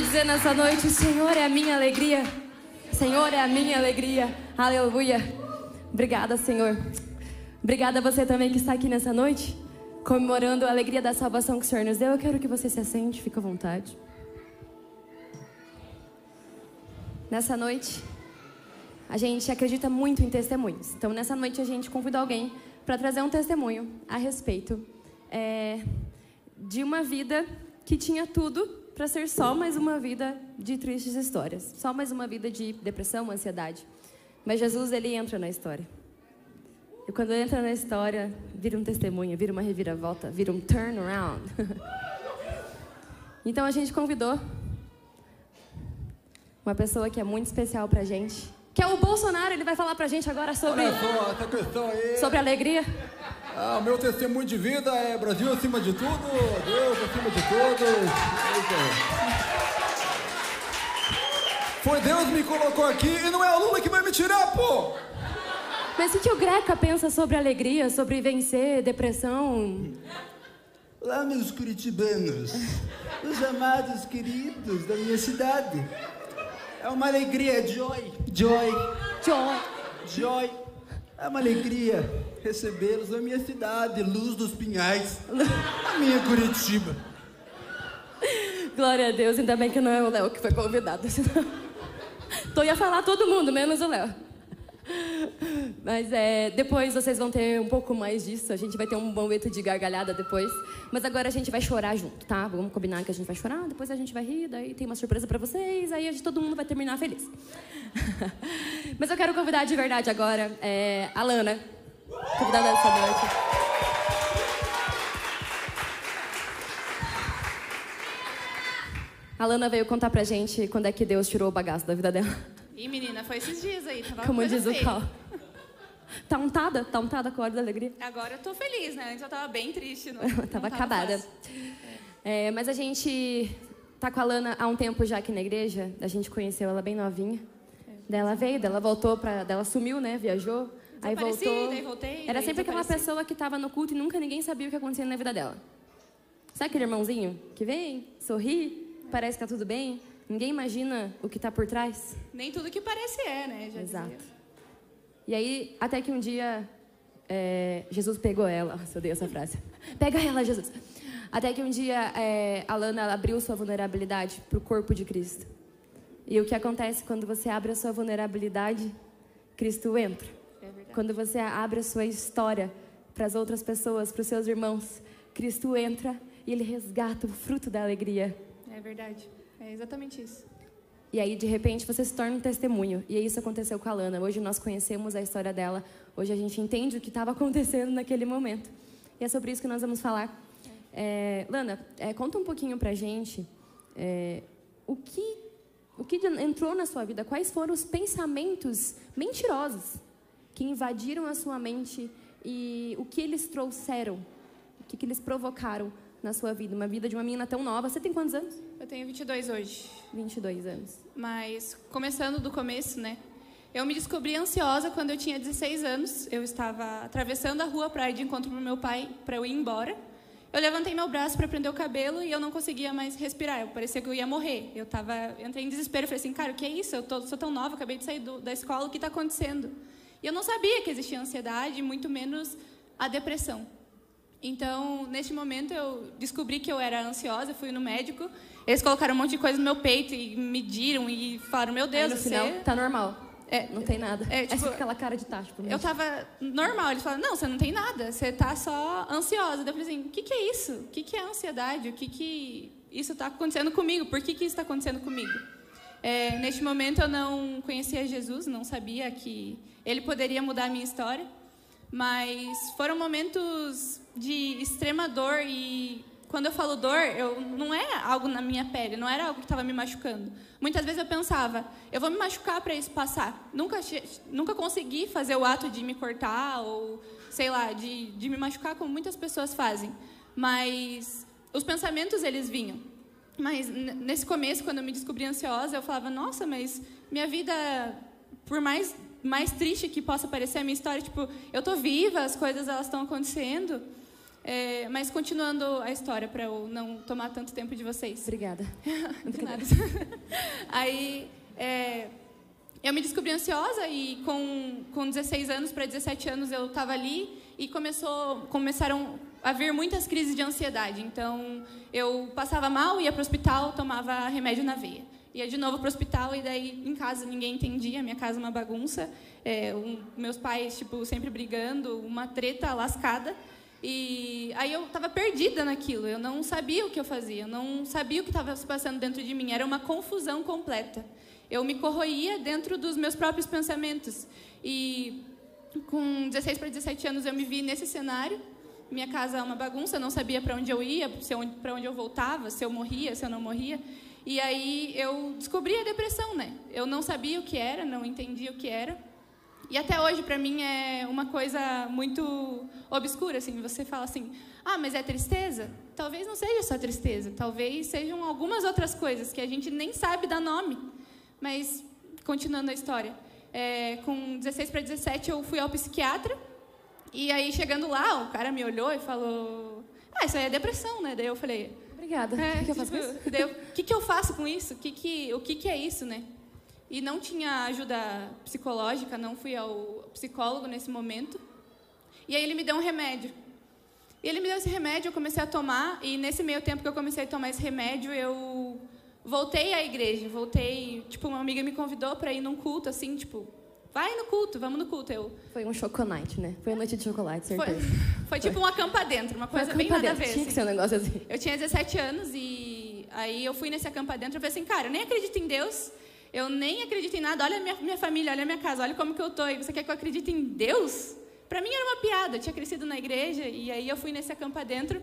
Dizer nessa noite: O Senhor é a minha alegria. Senhor é a minha alegria. Aleluia! Obrigada, Senhor. Obrigada a você também que está aqui nessa noite, comemorando a alegria da salvação que o Senhor nos deu. Eu quero que você se assente, fique à vontade. Nessa noite, a gente acredita muito em testemunhos. Então, nessa noite, a gente convida alguém para trazer um testemunho a respeito é, de uma vida que tinha tudo para ser só mais uma vida de tristes histórias, só mais uma vida de depressão, ansiedade. Mas Jesus, ele entra na história. E quando ele entra na história, vira um testemunho, vira uma reviravolta, vira um turnaround. então, a gente convidou uma pessoa que é muito especial pra gente, que é o Bolsonaro. Ele vai falar pra gente agora sobre, Olha só, essa questão aí. sobre alegria. Ah, o meu testemunho de vida é Brasil acima de tudo, Deus acima de todos. Foi Deus que me colocou aqui e não é o Lula que vai me tirar, pô! Mas o que o Greca pensa sobre alegria, sobre vencer depressão? Olá, meus curitibanos, os amados queridos da minha cidade. É uma alegria, joy, joy, Joy. joy. É uma alegria recebê-los na minha cidade, Luz dos Pinhais, a minha Curitiba. Glória a Deus, ainda bem que não é o Léo que foi convidado. Senão... Tô ia falar todo mundo, menos o Léo. Mas é, depois vocês vão ter um pouco mais disso. A gente vai ter um momento de gargalhada depois. Mas agora a gente vai chorar junto, tá? Vamos combinar que a gente vai chorar, depois a gente vai rir, daí tem uma surpresa pra vocês, aí a gente, todo mundo vai terminar feliz. Mas eu quero convidar de verdade agora é, a Lana, convidada dessa noite. A Lana veio contar pra gente quando é que Deus tirou o bagaço da vida dela. Ih, menina, foi esses dias aí. Tava Como diz o. Cal. Tá untada? Tá untada com a hora da alegria? Agora eu tô feliz, né? Antes eu tava bem triste. Não, tava tava acabada. É, mas a gente tá com a Lana há um tempo já aqui na igreja. A gente conheceu ela bem novinha. Daí ela veio, daí ela voltou pra. daí Ela sumiu, né? Viajou. Aí voltou. daí voltei, Era daí sempre aquela pessoa que tava no culto e nunca ninguém sabia o que acontecia na vida dela. Sabe aquele irmãozinho que vem, sorri, parece que tá tudo bem? Ninguém imagina o que tá por trás. Nem tudo que parece é, né? Já Exato. dizia. E aí, até que um dia, é, Jesus pegou ela. Nossa, eu odeio essa frase. Pega ela, Jesus. Até que um dia, é, a Lana abriu sua vulnerabilidade para o corpo de Cristo. E o que acontece quando você abre a sua vulnerabilidade? Cristo entra. É. Quando você abre a sua história para as outras pessoas, para os seus irmãos, Cristo entra e ele resgata o fruto da alegria. É verdade. É exatamente isso. E aí, de repente, você se torna um testemunho. E isso aconteceu com a Lana. Hoje nós conhecemos a história dela. Hoje a gente entende o que estava acontecendo naquele momento. E é sobre isso que nós vamos falar. É, Lana, é, conta um pouquinho pra gente é, o, que, o que entrou na sua vida. Quais foram os pensamentos mentirosos que invadiram a sua mente e o que eles trouxeram, o que, que eles provocaram na sua vida. Uma vida de uma menina tão nova. Você tem quantos anos? Eu tenho 22 hoje. 22 anos. Mas, começando do começo, né? Eu me descobri ansiosa quando eu tinha 16 anos. Eu estava atravessando a rua para ir de encontro pro meu pai, para eu ir embora. Eu levantei meu braço para prender o cabelo e eu não conseguia mais respirar. Eu parecia que eu ia morrer. Eu tava, eu entrei em desespero. Falei assim, cara, o que é isso? Eu tô, sou tão nova, acabei de sair do, da escola, o que está acontecendo? E eu não sabia que existia ansiedade, muito menos a depressão. Então, neste momento, eu descobri que eu era ansiosa, fui no médico. Eles colocaram um monte de coisa no meu peito e mediram e falaram: Meu Deus, Aí no você. final, tá normal. É, Não tem nada. É, tipo, fica aquela cara de tipo, Eu tava normal. Eles falaram: Não, você não tem nada, você tá só ansiosa. Daí eu falei assim: O que, que é isso? O que, que é ansiedade? O que, que isso está acontecendo comigo? Por que, que isso está acontecendo comigo? É, neste momento, eu não conhecia Jesus, não sabia que ele poderia mudar a minha história. Mas foram momentos de extrema dor e quando eu falo dor, eu não é algo na minha pele, não era algo que estava me machucando. Muitas vezes eu pensava, eu vou me machucar para isso passar. Nunca nunca consegui fazer o ato de me cortar ou sei lá, de, de me machucar como muitas pessoas fazem. Mas os pensamentos eles vinham. Mas nesse começo, quando eu me descobri ansiosa, eu falava, nossa, mas minha vida, por mais mais triste que possa parecer a minha história, tipo, eu tô viva, as coisas elas estão acontecendo. É, mas continuando a história para eu não tomar tanto tempo de vocês. Obrigada. De nada. Aí é, eu me descobri ansiosa e com, com 16 anos para 17 anos eu estava ali e começou, começaram a vir muitas crises de ansiedade. Então eu passava mal, ia para o hospital, tomava remédio na veia. Ia de novo para o hospital e daí em casa ninguém entendia, minha casa é uma bagunça. É, um- meus pais tipo sempre brigando, uma treta lascada. E aí eu estava perdida naquilo, eu não sabia o que eu fazia, eu não sabia o que estava se passando dentro de mim, era uma confusão completa. Eu me corroía dentro dos meus próprios pensamentos. E com 16 para 17 anos eu me vi nesse cenário. Minha casa é uma bagunça, eu não sabia para onde eu ia, para onde eu voltava, se eu morria, se eu não morria. E aí eu descobri a depressão, né? Eu não sabia o que era, não entendia o que era. E até hoje, para mim, é uma coisa muito obscura. Assim, você fala assim, ah, mas é tristeza? Talvez não seja só tristeza. Talvez sejam algumas outras coisas que a gente nem sabe dar nome. Mas, continuando a história. é, com 16 para 17, eu fui ao psiquiatra. E aí, chegando lá, o cara me olhou e falou... Ah, isso aí é depressão, né? Daí eu falei... Obrigada. É, o que eu faço com tipo, isso? daí eu- O que, que eu faço com isso? Que, que, o que, que é isso, né? E não tinha ajuda psicológica, não fui ao psicólogo nesse momento. E aí ele me deu um remédio. E ele me deu esse remédio, eu comecei a tomar, e nesse meio tempo que eu comecei a tomar esse remédio, eu voltei à igreja, voltei, tipo, uma amiga me convidou para ir num culto, assim, tipo, vai no culto, vamos no culto. Eu, Foi um chocolate, né? Foi a noite de chocolate, foi, certeza. foi tipo um acampa dentro, uma Foi coisa a bem campa nada a dentro. ver. Tinha que assim. ser um negócio assim. Eu tinha 17 anos e aí eu fui nesse acampa dentro e falei assim, cara, eu nem acredito em Deus, eu nem acredito em nada, olha a minha, minha família, olha a minha casa, olha como que eu tô, e você quer que eu acredite em Deus? Pra mim era uma piada, eu tinha crescido na igreja e aí eu fui nesse acampa dentro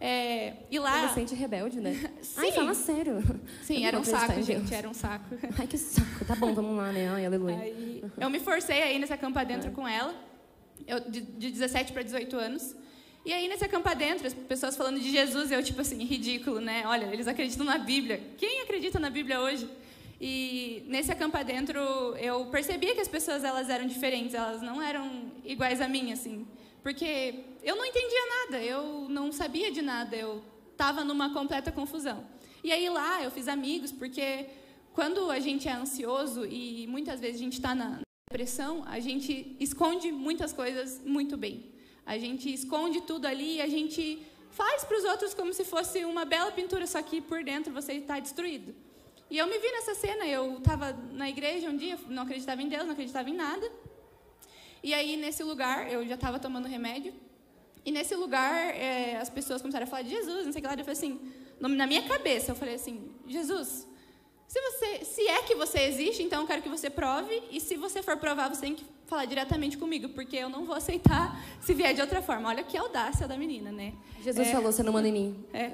é, e lá... Adolescente rebelde, né? Sim. Ai, fala sério. Sim, era um saco, gente, era um saco. Ai, que saco. Tá bom, vamos lá, né? Ai, aleluia. Aí, eu me forcei a ir nesse acampa dentro com ela, eu, de, de 17 para 18 anos. E aí, nesse acampa dentro, as pessoas falando de Jesus, eu, tipo assim, ridículo, né? Olha, eles acreditam na Bíblia. Quem acredita na Bíblia hoje? E nesse acampa dentro, eu percebia que as pessoas, elas eram diferentes, elas não eram iguais a mim, assim. Porque eu não entendia nada, eu não sabia de nada, eu estava numa completa confusão. E aí lá eu fiz amigos, porque quando a gente é ansioso e muitas vezes a gente está na depressão, a gente esconde muitas coisas muito bem. A gente esconde tudo ali e a gente faz para os outros como se fosse uma bela pintura, só que por dentro você está destruído. E eu me vi nessa cena, eu estava na igreja um dia, não acreditava em Deus, não acreditava em nada. E aí, nesse lugar, eu já estava tomando remédio. E nesse lugar, é, as pessoas começaram a falar de Jesus, não sei o que lá. Eu falei assim, na minha cabeça, eu falei assim, Jesus, se, você, se é que você existe, então eu quero que você prove. E se você for provar, você tem que falar diretamente comigo, porque eu não vou aceitar se vier de outra forma. Olha que audácia da menina, né? Jesus É. falou, você não manda em mim. É,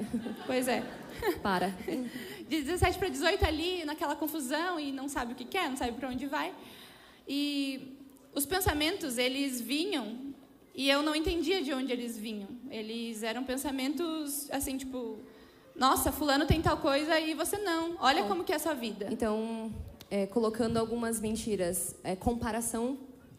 pois é. Para. De 17 para 18 ali, naquela confusão, e não sabe o que quer, não sabe para onde vai. E os pensamentos, eles vinham, e eu não entendia de onde eles vinham. Eles eram pensamentos, assim, tipo... Nossa, fulano tem tal coisa e você não. Olha como que é a sua vida. Então, é, colocando algumas mentiras, é, comparação,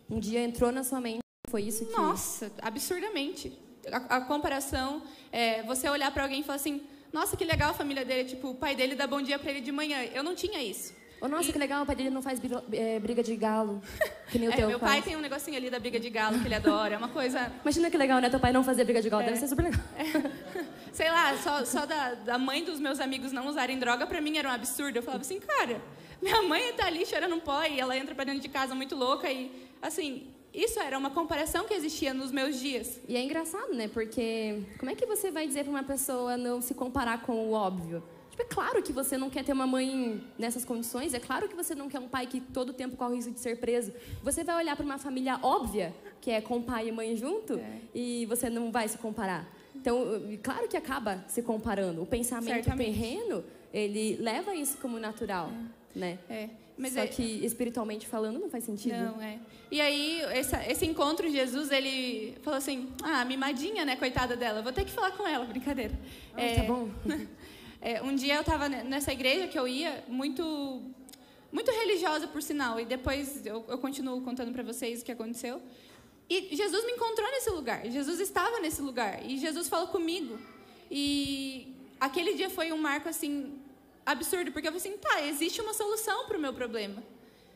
um dia entrou na sua mente, foi isso que... Nossa, absurdamente. A, a comparação, é, você olhar para alguém e falar assim, nossa, que legal a família dele, tipo, o pai dele dá bom dia para ele de manhã. Eu não tinha isso. Oh, nossa, E- que legal, o pai dele não faz briga, é, briga de galo, que nem o É, teu meu pai faz. tem um negocinho ali da briga de galo que ele adora. É uma coisa, Imagina que legal, né? Teu pai não fazer briga de galo, É. deve ser super legal. sei lá, só, só da, da mãe dos meus amigos não usarem droga, pra mim era um absurdo. Eu falava assim, cara, minha mãe tá ali chorando um pó e ela entra pra dentro de casa muito louca e, assim, isso era uma comparação que existia nos meus dias. E é engraçado, né? Porque como é que você vai dizer pra uma pessoa não se comparar com o óbvio? É claro que você não quer ter uma mãe nessas condições, é claro que você não quer um pai que todo tempo corre o risco de ser preso. Você vai olhar para uma família óbvia, que é com pai e mãe junto, É. e você não vai se comparar. Então, claro que acaba se comparando. O pensamento Certamente. terreno, ele leva isso como natural, né? É, mas Só é- que espiritualmente falando não faz sentido. Não, é. E aí, essa- esse encontro, Jesus, ele falou assim: ah, mimadinha, né, coitada dela, vou ter que falar com ela, brincadeira. Ah, É, tá bom. é, um dia eu estava nessa igreja que eu ia, muito, muito religiosa, por sinal, e depois eu, eu continuo contando para vocês o que aconteceu. E Jesus me encontrou nesse lugar, Jesus estava nesse lugar, e Jesus falou comigo. E aquele dia foi um marco, assim, absurdo, porque eu falei assim: tá, existe uma solução para o meu problema.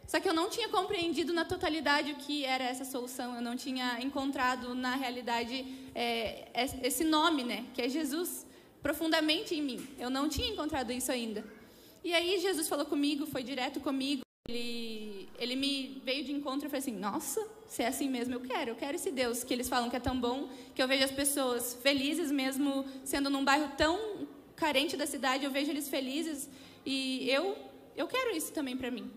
Só que eu não tinha compreendido na totalidade o que era essa solução. Eu não tinha encontrado na realidade é, es- esse nome, né, que é Jesus, profundamente em mim. Eu não tinha encontrado isso ainda. E aí Jesus falou comigo, foi direto comigo. Ele, ele me veio de encontro e falou assim: Nossa, se é assim mesmo, eu quero. Eu quero esse Deus que eles falam que é tão bom, que eu vejo as pessoas felizes mesmo sendo num bairro tão carente da cidade. Eu vejo eles felizes e eu eu quero isso também para mim.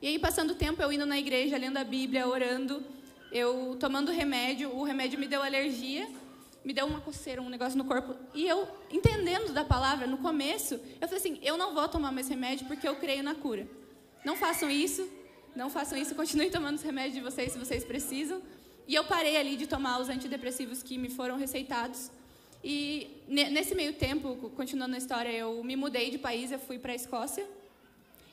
E aí, passando o tempo, eu indo na igreja, lendo a Bíblia, orando, eu tomando remédio, o remédio me deu alergia, me deu uma coceira, um negócio no corpo. E eu, entendendo da palavra, no começo, eu falei assim: eu não vou tomar mais remédio porque eu creio na cura. Não façam isso, não façam isso, continuem tomando os remédios de vocês se vocês precisam. E eu parei ali de tomar os antidepressivos que me foram receitados. E ne- nesse meio tempo, co- continuando a história, eu me mudei de país, eu fui para a Escócia.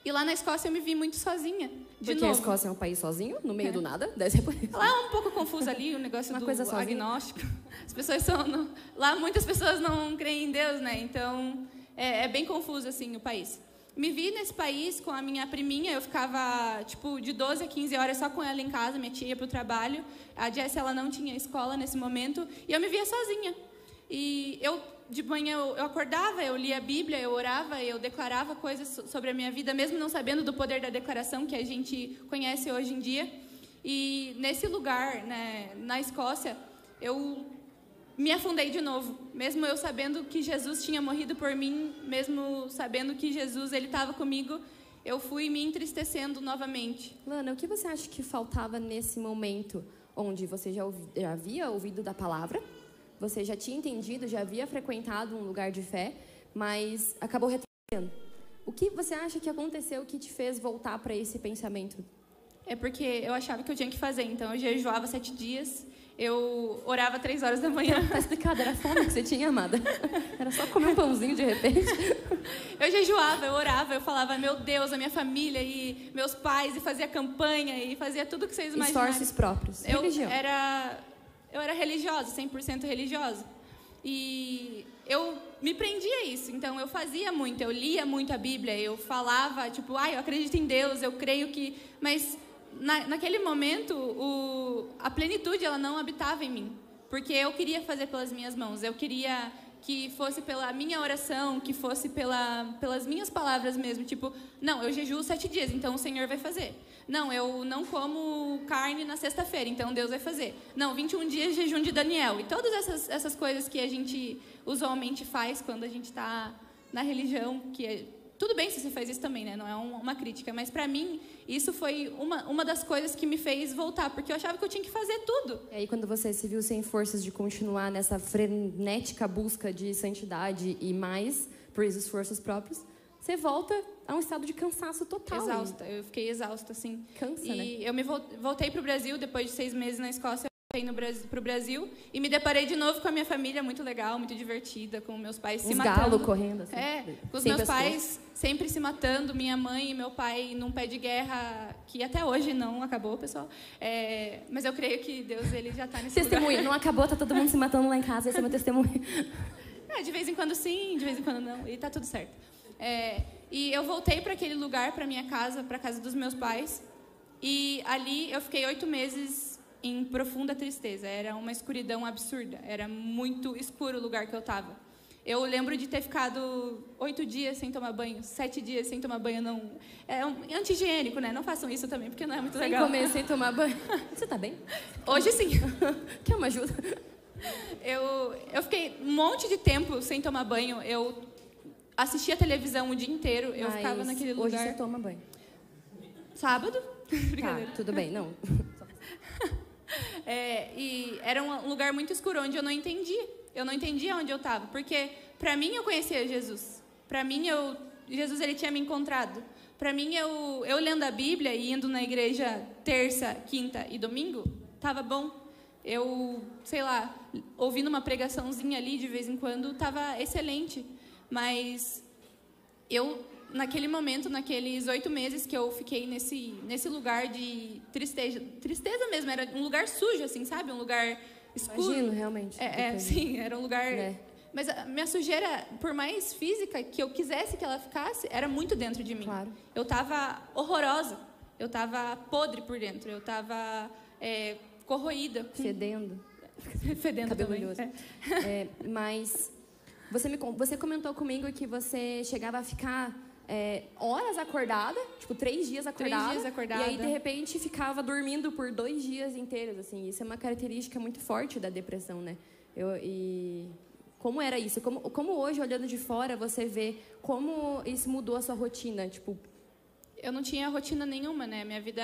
E lá na Escócia eu me vi muito sozinha, de Porque a novo. Escócia é um país sozinho, no meio do nada, deve. Lá é um pouco confuso ali o negócio Uma do coisa sozinha. agnóstico. As pessoas são no- lá muitas pessoas não creem em Deus, né? Então é, é bem confuso assim o país. Me vi nesse país com a minha priminha, eu ficava tipo de 12 a 15 horas só com ela em casa, minha tia ia para o trabalho. A Jess ela não tinha escola nesse momento e eu me via sozinha. E eu de manhã eu, eu acordava, eu lia a Bíblia, eu orava, eu declarava coisas so- sobre a minha vida, mesmo não sabendo do poder da declaração que a gente conhece hoje em dia. E nesse lugar, né, na Escócia, eu me afundei de novo, mesmo eu sabendo que Jesus tinha morrido por mim, mesmo sabendo que Jesus ele estava comigo, eu fui me entristecendo novamente. Lana, o que você acha que faltava nesse momento onde você já, ouvi- já havia ouvido da palavra, você já tinha entendido, já havia frequentado um lugar de fé, mas acabou retrocedendo? O que você acha que aconteceu que te fez voltar para esse pensamento? É porque eu achava que eu tinha que fazer, então eu jejuava sete dias, eu orava três horas da manhã. Tá explicado, era fome que você tinha, amada. Era só comer um pãozinho de repente. Eu jejuava, eu orava, eu falava, meu Deus, a minha família e meus pais, e fazia campanha, e fazia tudo que vocês imaginarem. Esforços próprios. Eu Religião. era, eu era religiosa, 100% religiosa. E eu me prendia a isso. Então, eu fazia muito, eu lia muito a Bíblia, eu falava, tipo, ah, eu acredito em Deus, eu creio que... Mas, na, naquele momento, o, a plenitude, ela não habitava em mim. Porque eu queria fazer pelas minhas mãos, eu queria que fosse pela minha oração, que fosse pela, pelas minhas palavras mesmo. Tipo, não, eu jejuo sete dias, então o Senhor vai fazer. Não, eu não como carne na sexta-feira, então Deus vai fazer. Não, 21 dias de jejum de Daniel. E todas essas, essas coisas que a gente usualmente faz quando a gente está na religião, que é, tudo bem se você faz isso também, né? Não é um- uma crítica, mas para mim isso foi uma, uma das coisas que me fez voltar, porque eu achava que eu tinha que fazer tudo. E aí, quando você se viu sem forças de continuar nessa frenética busca de santidade e mais por esforços próprios, você volta a um estado de cansaço total. Exausta, eu fiquei exausta, assim. Cansa, e né? eu me vol- voltei para o Brasil depois de seis meses na Escócia. Voltei para o Brasil e me deparei de novo com a minha família muito legal, muito divertida, com meus pais se Uns matando. galos correndo, assim. É, com os meus pais sempre se matando, minha mãe e meu pai num pé de guerra que até hoje não acabou, pessoal. É, mas eu creio que Deus ele já está nesse Testemunho, não acabou, tá todo mundo se matando lá em casa, esse é meu testemunho. É, de vez em quando sim, de vez em quando não, e tá tudo certo. É, e eu voltei para aquele lugar, para minha casa, para a casa dos meus pais. E ali eu fiquei oito meses em profunda tristeza. Era uma escuridão absurda. Era muito escuro o lugar que eu estava. Eu lembro de ter ficado oito dias sem tomar banho, sete dias sem tomar banho. Não, é um anti-higiênico, né? Não façam isso também, porque não é muito sem legal. Sem comer, sem tomar banho. Você está bem? Hoje sim. Quer uma ajuda? Eu, eu fiquei um monte de tempo sem tomar banho. Eu assistia televisão o dia inteiro. Eu Mas ficava naquele lugar. Hoje você toma banho. Sábado? Tá, tudo bem, não. É, e era um lugar muito escuro onde eu não entendia. Eu não entendia onde eu estava, porque para mim eu conhecia Jesus. Para mim eu Jesus ele tinha me encontrado. Para mim eu eu lendo a Bíblia e indo na igreja terça, quinta e domingo, tava bom. Eu, sei lá, ouvindo uma pregaçãozinha ali de vez em quando, tava excelente. Mas eu naquele momento, naqueles oito meses que eu fiquei nesse, nesse lugar de tristeza, tristeza mesmo, era um lugar sujo, assim, sabe? Um lugar escuro. Imagino, realmente. É, é sim, era um lugar... É. Mas a minha sujeira, por mais física que eu quisesse que ela ficasse, era muito dentro de mim. Claro. Eu estava horrorosa. Eu estava podre por dentro. Eu estava é, corroída. Fedendo. Fedendo também. É. mas você, me, você comentou comigo que você chegava a ficar é, horas acordada, tipo, três dias acordada. Três dias acordada. E aí, de repente, ficava dormindo por dois dias inteiros, assim. Isso é uma característica muito forte da depressão, né? Eu, e como era isso? Como, como hoje, olhando de fora, você vê como isso mudou a sua rotina? Tipo... Eu não tinha rotina nenhuma, né? Minha vida,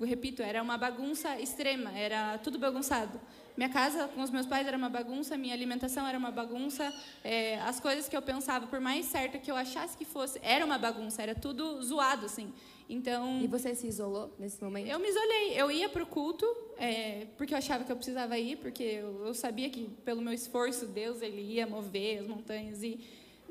eu repito, era uma bagunça extrema. Era tudo bagunçado. Minha casa com os meus pais era uma bagunça, minha alimentação era uma bagunça, é, as coisas que eu pensava, por mais certo que eu achasse que fosse, era uma bagunça, era tudo zoado, assim. Então. E você se isolou nesse momento? Eu me isolei. Eu ia para o culto é, porque eu achava que eu precisava ir, porque eu, eu sabia que pelo meu esforço Deus ele ia mover as montanhas e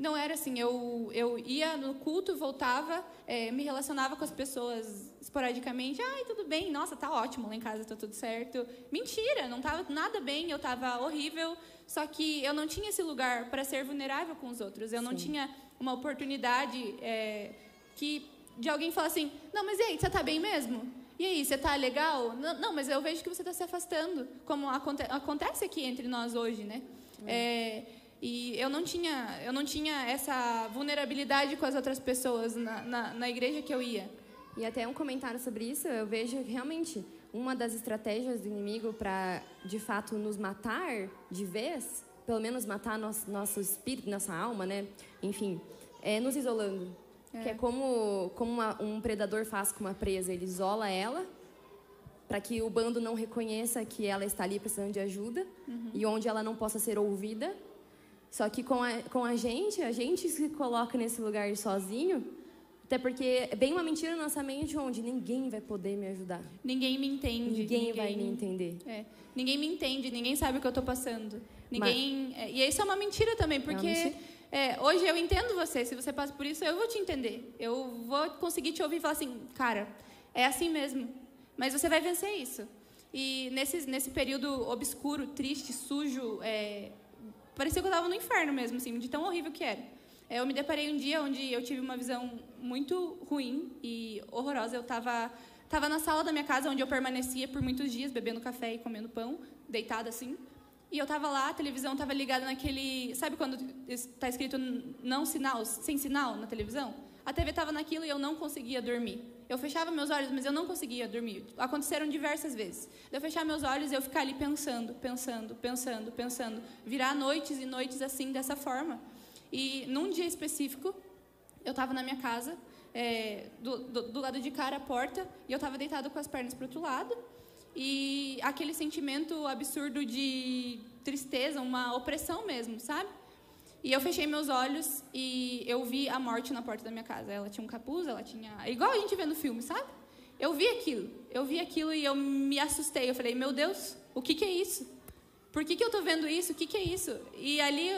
não era assim, eu, eu ia no culto, voltava, é, me relacionava com as pessoas esporadicamente. Ai, tudo bem, nossa, tá ótimo, lá em casa tá tudo certo. Mentira, não tava nada bem, eu tava horrível. Só que eu não tinha esse lugar para ser vulnerável com os outros. Eu Sim. não tinha uma oportunidade é, que de alguém falar assim: não, mas e aí, você tá bem mesmo? E aí, você tá legal? Não, não mas eu vejo que você está se afastando, como aconte acontece aqui entre nós hoje, né? É, e eu não tinha, eu não tinha essa vulnerabilidade com as outras pessoas na, na, na igreja que eu ia. E até um comentário sobre isso, eu vejo que realmente uma das estratégias do inimigo para, de fato, nos matar de vez, pelo menos matar nosso, nosso espírito, nossa alma, né? Enfim, é nos isolando. É. Que é como, como uma, um predador faz com uma presa, ele isola ela para que o bando não reconheça que ela está ali precisando de ajuda uhum. e onde ela não possa ser ouvida só que com a, com a gente, a gente se coloca nesse lugar sozinho, até porque é bem uma mentira na nossa mente onde ninguém vai poder me ajudar. Ninguém me entende. Ninguém, ninguém vai me entender. É, ninguém me entende, ninguém sabe o que eu estou passando. Ninguém. Mas, é, e isso é uma mentira também, porque. É, hoje eu entendo você, se você passa por isso, eu vou te entender. Eu vou conseguir te ouvir e falar assim, cara, é assim mesmo. Mas você vai vencer isso. E nesse, nesse período obscuro, triste, sujo, é, parecia que eu estava no inferno mesmo, assim, de tão horrível que era. É, eu me deparei um dia onde eu tive uma visão muito ruim e horrorosa. Eu estava tava na sala da minha casa, onde eu permanecia por muitos dias, bebendo café e comendo pão, deitada assim. E eu estava lá, a televisão estava ligada naquele... Sabe quando está escrito não sinal, sem sinal na televisão? A TV estava naquilo e eu não conseguia dormir. Eu fechava meus olhos, mas eu não conseguia dormir. Aconteceram diversas vezes. Eu fechar meus olhos e eu ficar ali pensando, pensando, pensando, pensando. Virar noites e noites assim, dessa forma. E num dia específico, eu estava na minha casa, é, do, do, do, lado de cara a porta, e eu estava deitado com as pernas para o outro lado. E aquele sentimento absurdo de tristeza, uma opressão mesmo, sabe? E eu fechei meus olhos e eu vi a morte na porta da minha casa. Ela tinha um capuz, ela tinha. Igual a gente vê no filme, sabe? Eu vi aquilo. Eu vi aquilo e eu me assustei. Eu falei, meu Deus, o que, que é isso? Por que, que eu estou vendo isso? O que, que é isso? E ali,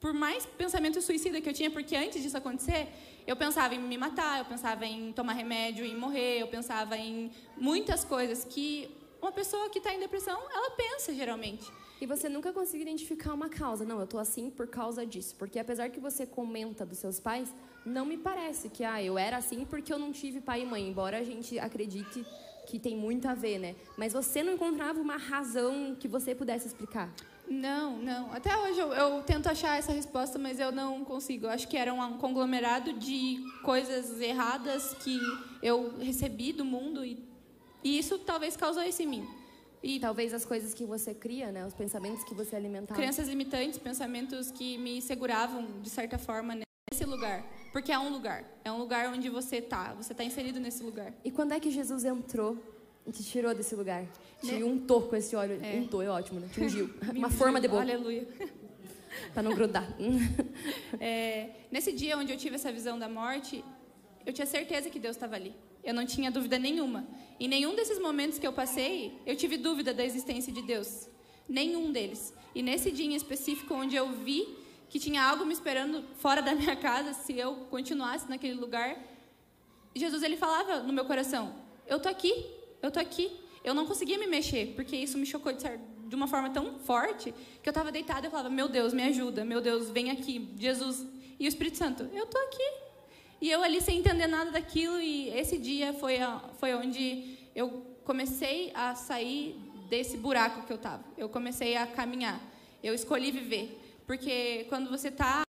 por mais pensamento suicida que eu tinha, porque antes disso acontecer, eu pensava em me matar, eu pensava em tomar remédio e morrer, eu pensava em muitas coisas que uma pessoa que está em depressão, ela pensa geralmente. E você nunca conseguiu identificar uma causa. Não, eu tô assim por causa disso. Porque apesar que você comenta dos seus pais, não me parece que ah, eu era assim porque eu não tive pai e mãe, embora a gente acredite que tem muito a ver, né? Mas você não encontrava uma razão que você pudesse explicar. Não, não. Até hoje eu, eu, tento achar essa resposta, mas eu não consigo. Eu acho que era um conglomerado de coisas erradas que eu recebi do mundo e, e isso talvez causou isso em mim. E talvez as coisas que você cria, né, os pensamentos que você alimentava. Crenças limitantes, pensamentos que me seguravam de certa forma nesse lugar, porque é um lugar, é um lugar onde você está, você está inserido nesse lugar. E quando é que Jesus entrou e te tirou desse lugar? Te né? untou com esse óleo. É. Untou, é ótimo, né? Te ungiu. Uma forma de boca. Aleluia. Para não grudar. é, nesse dia onde eu tive essa visão da morte, eu tinha certeza que Deus estava ali. Eu não tinha dúvida nenhuma. Em nenhum desses momentos que eu passei, eu tive dúvida da existência de Deus. Nenhum deles. E nesse dia em específico, onde eu vi que tinha algo me esperando fora da minha casa, se eu continuasse naquele lugar, Jesus ele falava no meu coração: Eu tô aqui, eu tô aqui. Eu não conseguia me mexer, porque isso me chocou de, de uma forma tão forte que eu estava deitada e falava: Meu Deus, me ajuda, meu Deus, vem aqui, Jesus. E o Espírito Santo: Eu tô aqui. E eu ali sem entender nada daquilo, e esse dia foi, a, foi onde eu comecei a sair desse buraco que eu estava. Eu comecei a caminhar. Eu escolhi viver. Porque quando você está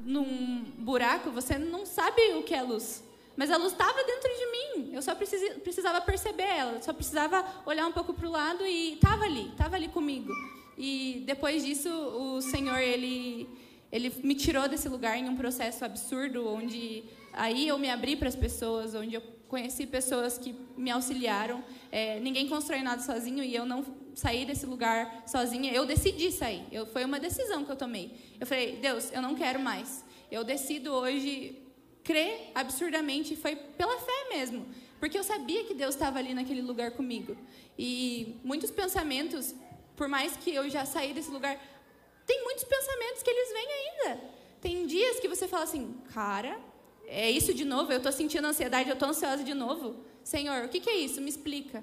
num buraco, você não sabe o que é luz. Mas a luz estava dentro de mim. Eu só precisava perceber ela. Só precisava olhar um pouco para o lado e estava ali, estava ali comigo. E depois disso, o Senhor ele ele me tirou desse lugar em um processo absurdo, onde aí eu me abri para as pessoas, onde eu conheci pessoas que me auxiliaram. É, ninguém constrói nada sozinho e eu não saí desse lugar sozinha. Eu decidi sair. Eu, foi uma decisão que eu tomei. Eu falei, Deus, eu não quero mais. Eu decido hoje crer absurdamente. Foi pela fé mesmo. Porque eu sabia que Deus estava ali naquele lugar comigo. E muitos pensamentos, por mais que eu já saí desse lugar, tem muitos pensamentos que eles vêm ainda. Tem dias que você fala assim, cara, é isso de novo? Eu estou sentindo ansiedade, eu estou ansiosa de novo? Senhor, o que, que é isso? Me explica.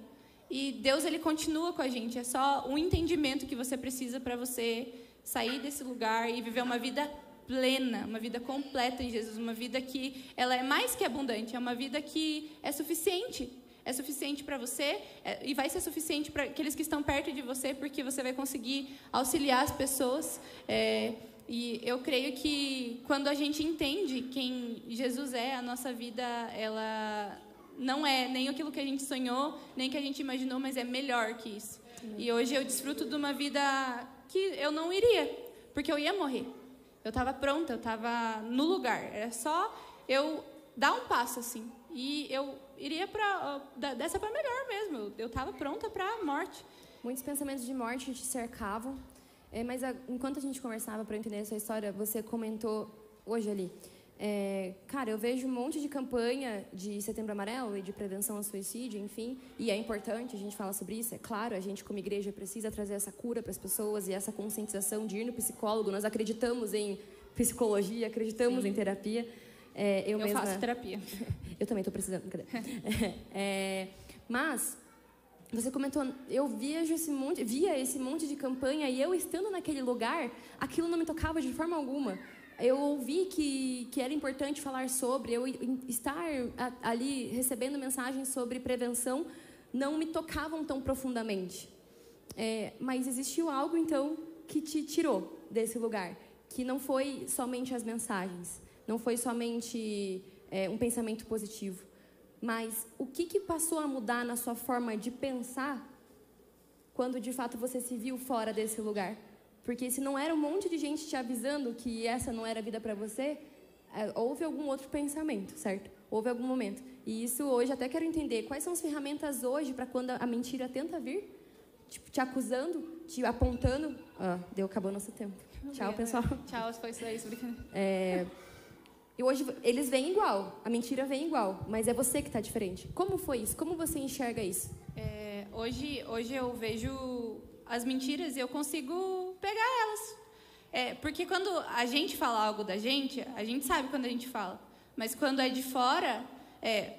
E Deus ele continua com a gente. É só um entendimento que você precisa para você sair desse lugar e viver uma vida plena, uma vida completa em Jesus, uma vida que ela é mais que abundante, é uma vida que é suficiente. É suficiente para você é, e vai ser suficiente para aqueles que estão perto de você, porque você vai conseguir auxiliar as pessoas. É, e eu creio que quando a gente entende quem Jesus é, a nossa vida ela não é nem aquilo que a gente sonhou, nem que a gente imaginou, mas é melhor que isso. E hoje eu desfruto de uma vida que eu não iria, porque eu ia morrer. Eu estava pronta, eu estava no lugar. Era só eu dar um passo assim. E eu iria para dessa para melhor mesmo. Eu estava pronta para a morte. Muitos pensamentos de morte te cercavam. É, mas a, enquanto a gente conversava para entender essa história, você comentou hoje ali. É, cara, eu vejo um monte de campanha de Setembro Amarelo e de prevenção ao suicídio, enfim, e é importante a gente falar sobre isso. É claro, a gente como igreja precisa trazer essa cura para as pessoas e essa conscientização de ir no psicólogo. Nós acreditamos em psicologia, acreditamos Sim. em terapia. É, eu, eu mesma... faço terapia. eu também estou precisando. é, mas você comentou, eu vejo esse monte, via esse monte de campanha e eu estando naquele lugar, aquilo não me tocava de forma alguma. Eu ouvi que, que era importante falar sobre, eu estar ali recebendo mensagens sobre prevenção não me tocavam tão profundamente. É, mas existiu algo então que te tirou desse lugar, que não foi somente as mensagens, não foi somente é, um pensamento positivo, mas o que, que passou a mudar na sua forma de pensar quando de fato você se viu fora desse lugar? Porque se não era um monte de gente te avisando que essa não era a vida para você, é, houve algum outro pensamento, certo? Houve algum momento. E isso hoje até quero entender. Quais são as ferramentas hoje para quando a mentira tenta vir? Tipo, te acusando, te apontando. Ah, deu, acabou nosso tempo. Tchau, pessoal. Tchau, foi isso aí. É, e hoje eles vêm igual, a mentira vem igual, mas é você que está diferente. Como foi isso? Como você enxerga isso? É, hoje, hoje eu vejo as mentiras e eu consigo pegar elas. É, porque quando a gente fala algo da gente, a gente sabe quando a gente fala. Mas quando é de fora, é,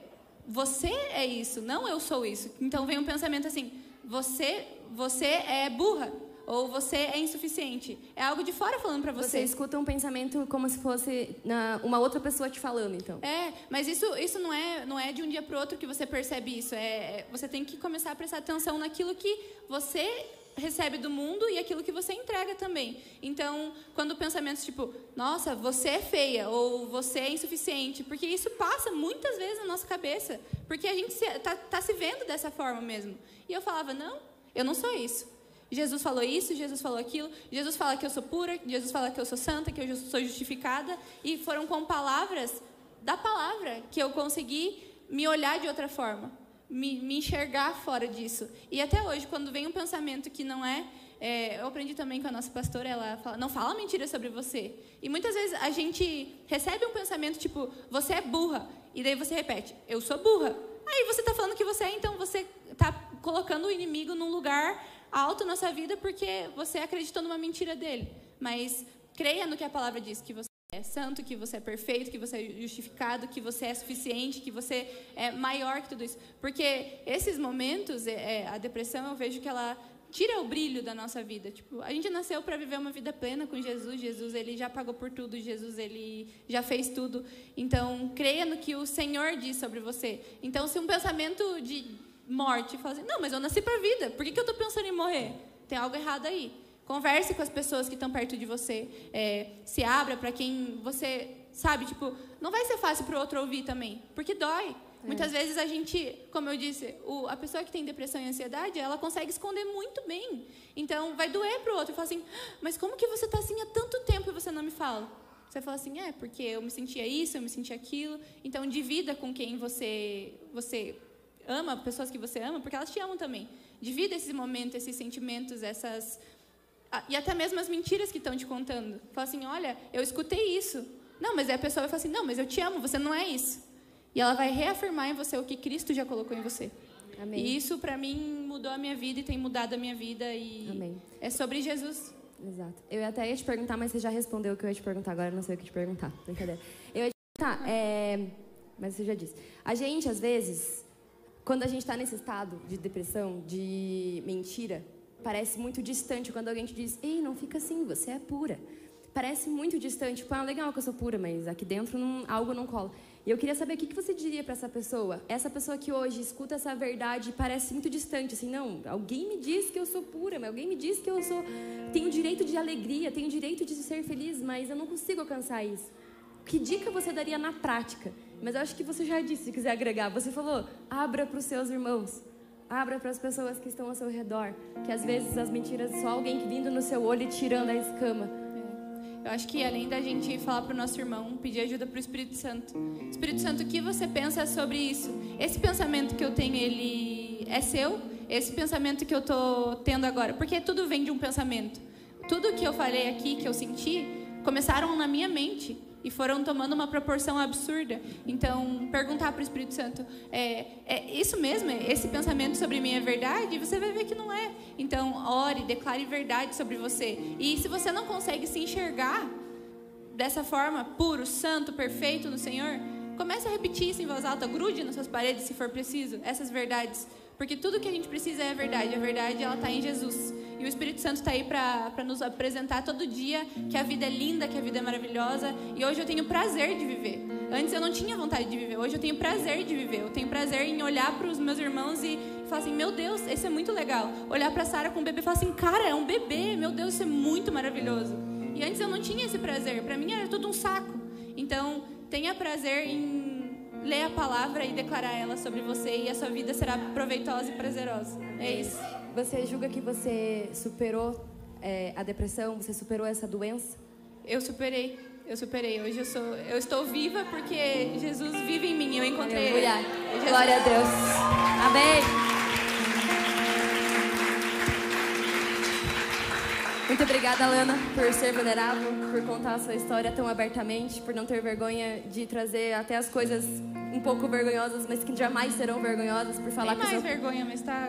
você é isso, não eu sou isso. Então vem um pensamento assim: você, você é burra ou você é insuficiente. É algo de fora falando para Você você. escuta um pensamento como se fosse uma outra pessoa te falando, então. É, mas isso, isso não, é, não é de um dia para outro que você percebe isso. É, é- você tem que começar a prestar atenção naquilo que você recebe do mundo e aquilo que você entrega também. Então, quando pensamentos tipo, nossa, você é feia ou você é insuficiente, porque isso passa muitas vezes na nossa cabeça, porque a gente está tá se vendo dessa forma mesmo. E eu falava, não, eu não sou isso. Jesus falou isso, Jesus falou aquilo, Jesus fala que eu sou pura, Jesus fala que eu sou santa, que eu sou justificada, e foram com palavras da palavra que eu consegui me olhar de outra forma, me, me enxergar fora disso. E até hoje, quando vem um pensamento que não é, é, eu aprendi também com a nossa pastora, ela fala, não fala mentira sobre você. E muitas vezes a gente recebe um pensamento tipo, você é burra, e daí você repete, eu sou burra. Aí você está falando que você é, então você está colocando o inimigo num lugar alto na sua vida porque você acreditou numa mentira dele. Mas creia no que a palavra diz, que você é santo, que você é perfeito, que você é justificado, que você é suficiente, que você é maior que tudo isso. Porque esses momentos, é, é, a depressão, eu vejo que ela tira o brilho da nossa vida. Tipo, a gente nasceu para viver uma vida plena com Jesus. Jesus, ele já pagou por tudo. Jesus, ele já fez tudo. Então, creia no que o Senhor diz sobre você. Então, se um pensamento de morte fala assim, não, mas eu nasci para vida. Por que, que eu estou pensando em morrer? Tem algo errado aí. Converse com as pessoas que estão perto de você. É, se abra para quem você sabe. Tipo, não vai ser fácil para o outro ouvir também, porque dói. Muitas vezes a gente, como eu disse, o, a pessoa que tem depressão e ansiedade, ela consegue esconder muito bem. Então, vai doer para o outro e fala assim: Mas como que você está assim há tanto tempo e você não me fala? Você fala assim: É, porque eu me sentia isso, eu me sentia aquilo. Então, divida com quem você, você ama, pessoas que você ama, porque elas te amam também. Divida esses momentos, esses sentimentos, essas. E até mesmo as mentiras que estão te contando. Fala assim: Olha, eu escutei isso. Não, mas aí a pessoa vai falar assim: Não, mas eu te amo, você não é isso. E ela vai reafirmar em você o que Cristo já colocou em você. Amém. E isso, para mim, mudou a minha vida e tem mudado a minha vida. E Amém. é sobre Jesus. Exato. Eu até ia te perguntar, mas você já respondeu o que eu ia te perguntar agora, não sei o que te perguntar. Brincadeira. Eu ia te perguntar, é... mas você já disse. A gente, às vezes, quando a gente está nesse estado de depressão, de mentira, parece muito distante quando alguém te diz: Ei, não fica assim, você é pura. Parece muito distante. Tipo, ah, legal que eu sou pura, mas aqui dentro não, algo não cola. E eu queria saber o que, que você diria para essa pessoa? Essa pessoa que hoje escuta essa verdade e parece muito distante, assim, não, alguém me diz que eu sou pura, mas alguém me diz que eu sou tenho direito de alegria, tenho direito de ser feliz, mas eu não consigo alcançar isso. Que dica você daria na prática? Mas eu acho que você já disse, se quiser agregar. Você falou, abra para os seus irmãos. Abra para as pessoas que estão ao seu redor. Que às vezes as mentiras só alguém vindo no seu olho e tirando a escama. Eu acho que além da gente falar para o nosso irmão, pedir ajuda para o Espírito Santo. Espírito Santo, o que você pensa sobre isso? Esse pensamento que eu tenho, ele é seu? Esse pensamento que eu tô tendo agora? Porque tudo vem de um pensamento. Tudo que eu falei aqui, que eu senti, começaram na minha mente e foram tomando uma proporção absurda. Então, perguntar para o Espírito Santo, é, é isso mesmo? Esse pensamento sobre mim é verdade? Você vai ver que não é. Então, ore, declare verdade sobre você. E se você não consegue se enxergar dessa forma, puro, santo, perfeito no Senhor, comece a repetir isso em voz alta, grude nas suas paredes se for preciso, essas verdades. Porque tudo que a gente precisa é a verdade. A verdade, ela está em Jesus. E o Espírito Santo está aí para nos apresentar todo dia que a vida é linda, que a vida é maravilhosa. E hoje eu tenho prazer de viver. Antes eu não tinha vontade de viver. Hoje eu tenho prazer de viver. Eu tenho prazer em olhar para os meus irmãos e falar assim: Meu Deus, esse é muito legal. Olhar para Sara com um bebê e falar assim: Cara, é um bebê. Meu Deus, isso é muito maravilhoso. E antes eu não tinha esse prazer. Para mim era tudo um saco. Então, tenha prazer em ler a palavra e declarar ela sobre você e a sua vida será proveitosa e prazerosa. É isso. Você julga que você superou é, a depressão? Você superou essa doença? Eu superei. Eu superei. Hoje eu sou, eu estou viva porque Jesus vive em mim. Eu encontrei Aleluia. ele. Jesus- Glória a Deus. Amém. Muito obrigada, Lana, por ser vulnerável, por contar a sua história tão abertamente, por não ter vergonha de trazer até as coisas um pouco vergonhosas, mas que jamais serão vergonhosas, por falar Tem que mais vergonha, mas tá.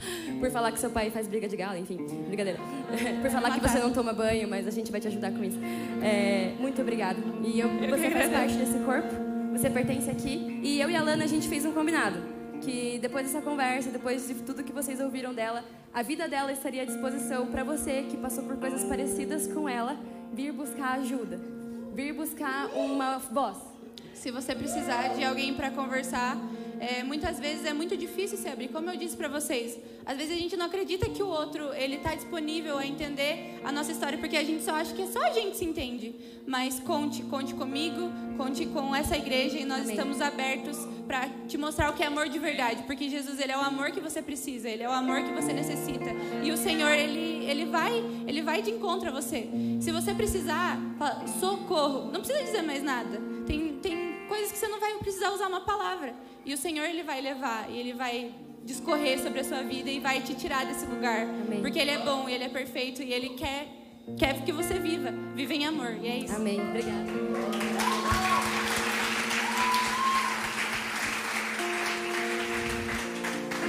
por falar que seu pai faz briga de galo, enfim, brincadeira. por falar que você não toma banho, mas a gente vai te ajudar com isso. É, muito obrigada. E eu, você faz parte desse corpo, você pertence aqui. E eu e a Lana, a gente fez um combinado. Que depois dessa conversa, depois de tudo que vocês ouviram dela, a vida dela estaria à disposição para você que passou por coisas parecidas com ela, vir buscar ajuda, vir buscar uma voz. Se você precisar de alguém para conversar, é, muitas vezes é muito difícil se abrir. Como eu disse para vocês, às vezes a gente não acredita que o outro ele está disponível a entender a nossa história, porque a gente só acha que é só a gente se entende. Mas conte, conte comigo, conte com essa igreja e nós Amém. estamos abertos para te mostrar o que é amor de verdade, porque Jesus ele é o amor que você precisa, ele é o amor que você necessita. E o Senhor ele ele vai ele vai de encontro a você. Se você precisar, fala, socorro, não precisa dizer mais nada. Tem tem coisas que você não vai precisar usar uma palavra. E o Senhor ele vai levar e ele vai discorrer sobre a sua vida e vai te tirar desse lugar, Amém. porque ele é bom, ele é perfeito e ele quer quer que você viva, viva em amor. E é isso. Amém. Obrigada.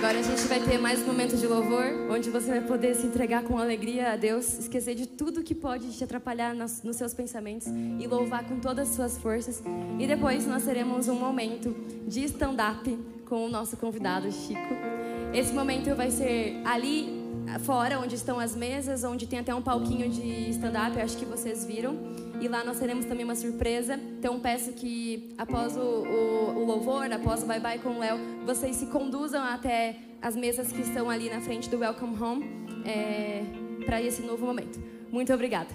Agora a gente vai ter mais um momento de louvor, onde você vai poder se entregar com alegria a Deus, esquecer de tudo que pode te atrapalhar nas- nos seus pensamentos e louvar com todas as suas forças. E depois nós teremos um momento de stand-up com o nosso convidado Chico. Esse momento vai ser ali fora, onde estão as mesas, onde tem até um palquinho de stand-up, acho que vocês viram. E lá nós teremos também uma surpresa. Então peço que após o, o, o louvor, após o bye bye com o Léo, vocês se conduzam até as mesas que estão ali na frente do Welcome Home para esse novo momento. Muito obrigada.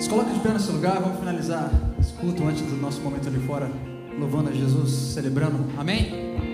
Se coloca de pé nesse lugar, vamos finalizar culto antes do nosso momento ali fora, louvando a Jesus, celebrando. Amém?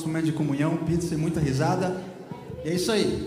Nosso momento de comunhão, pizza e muita risada. E é isso aí.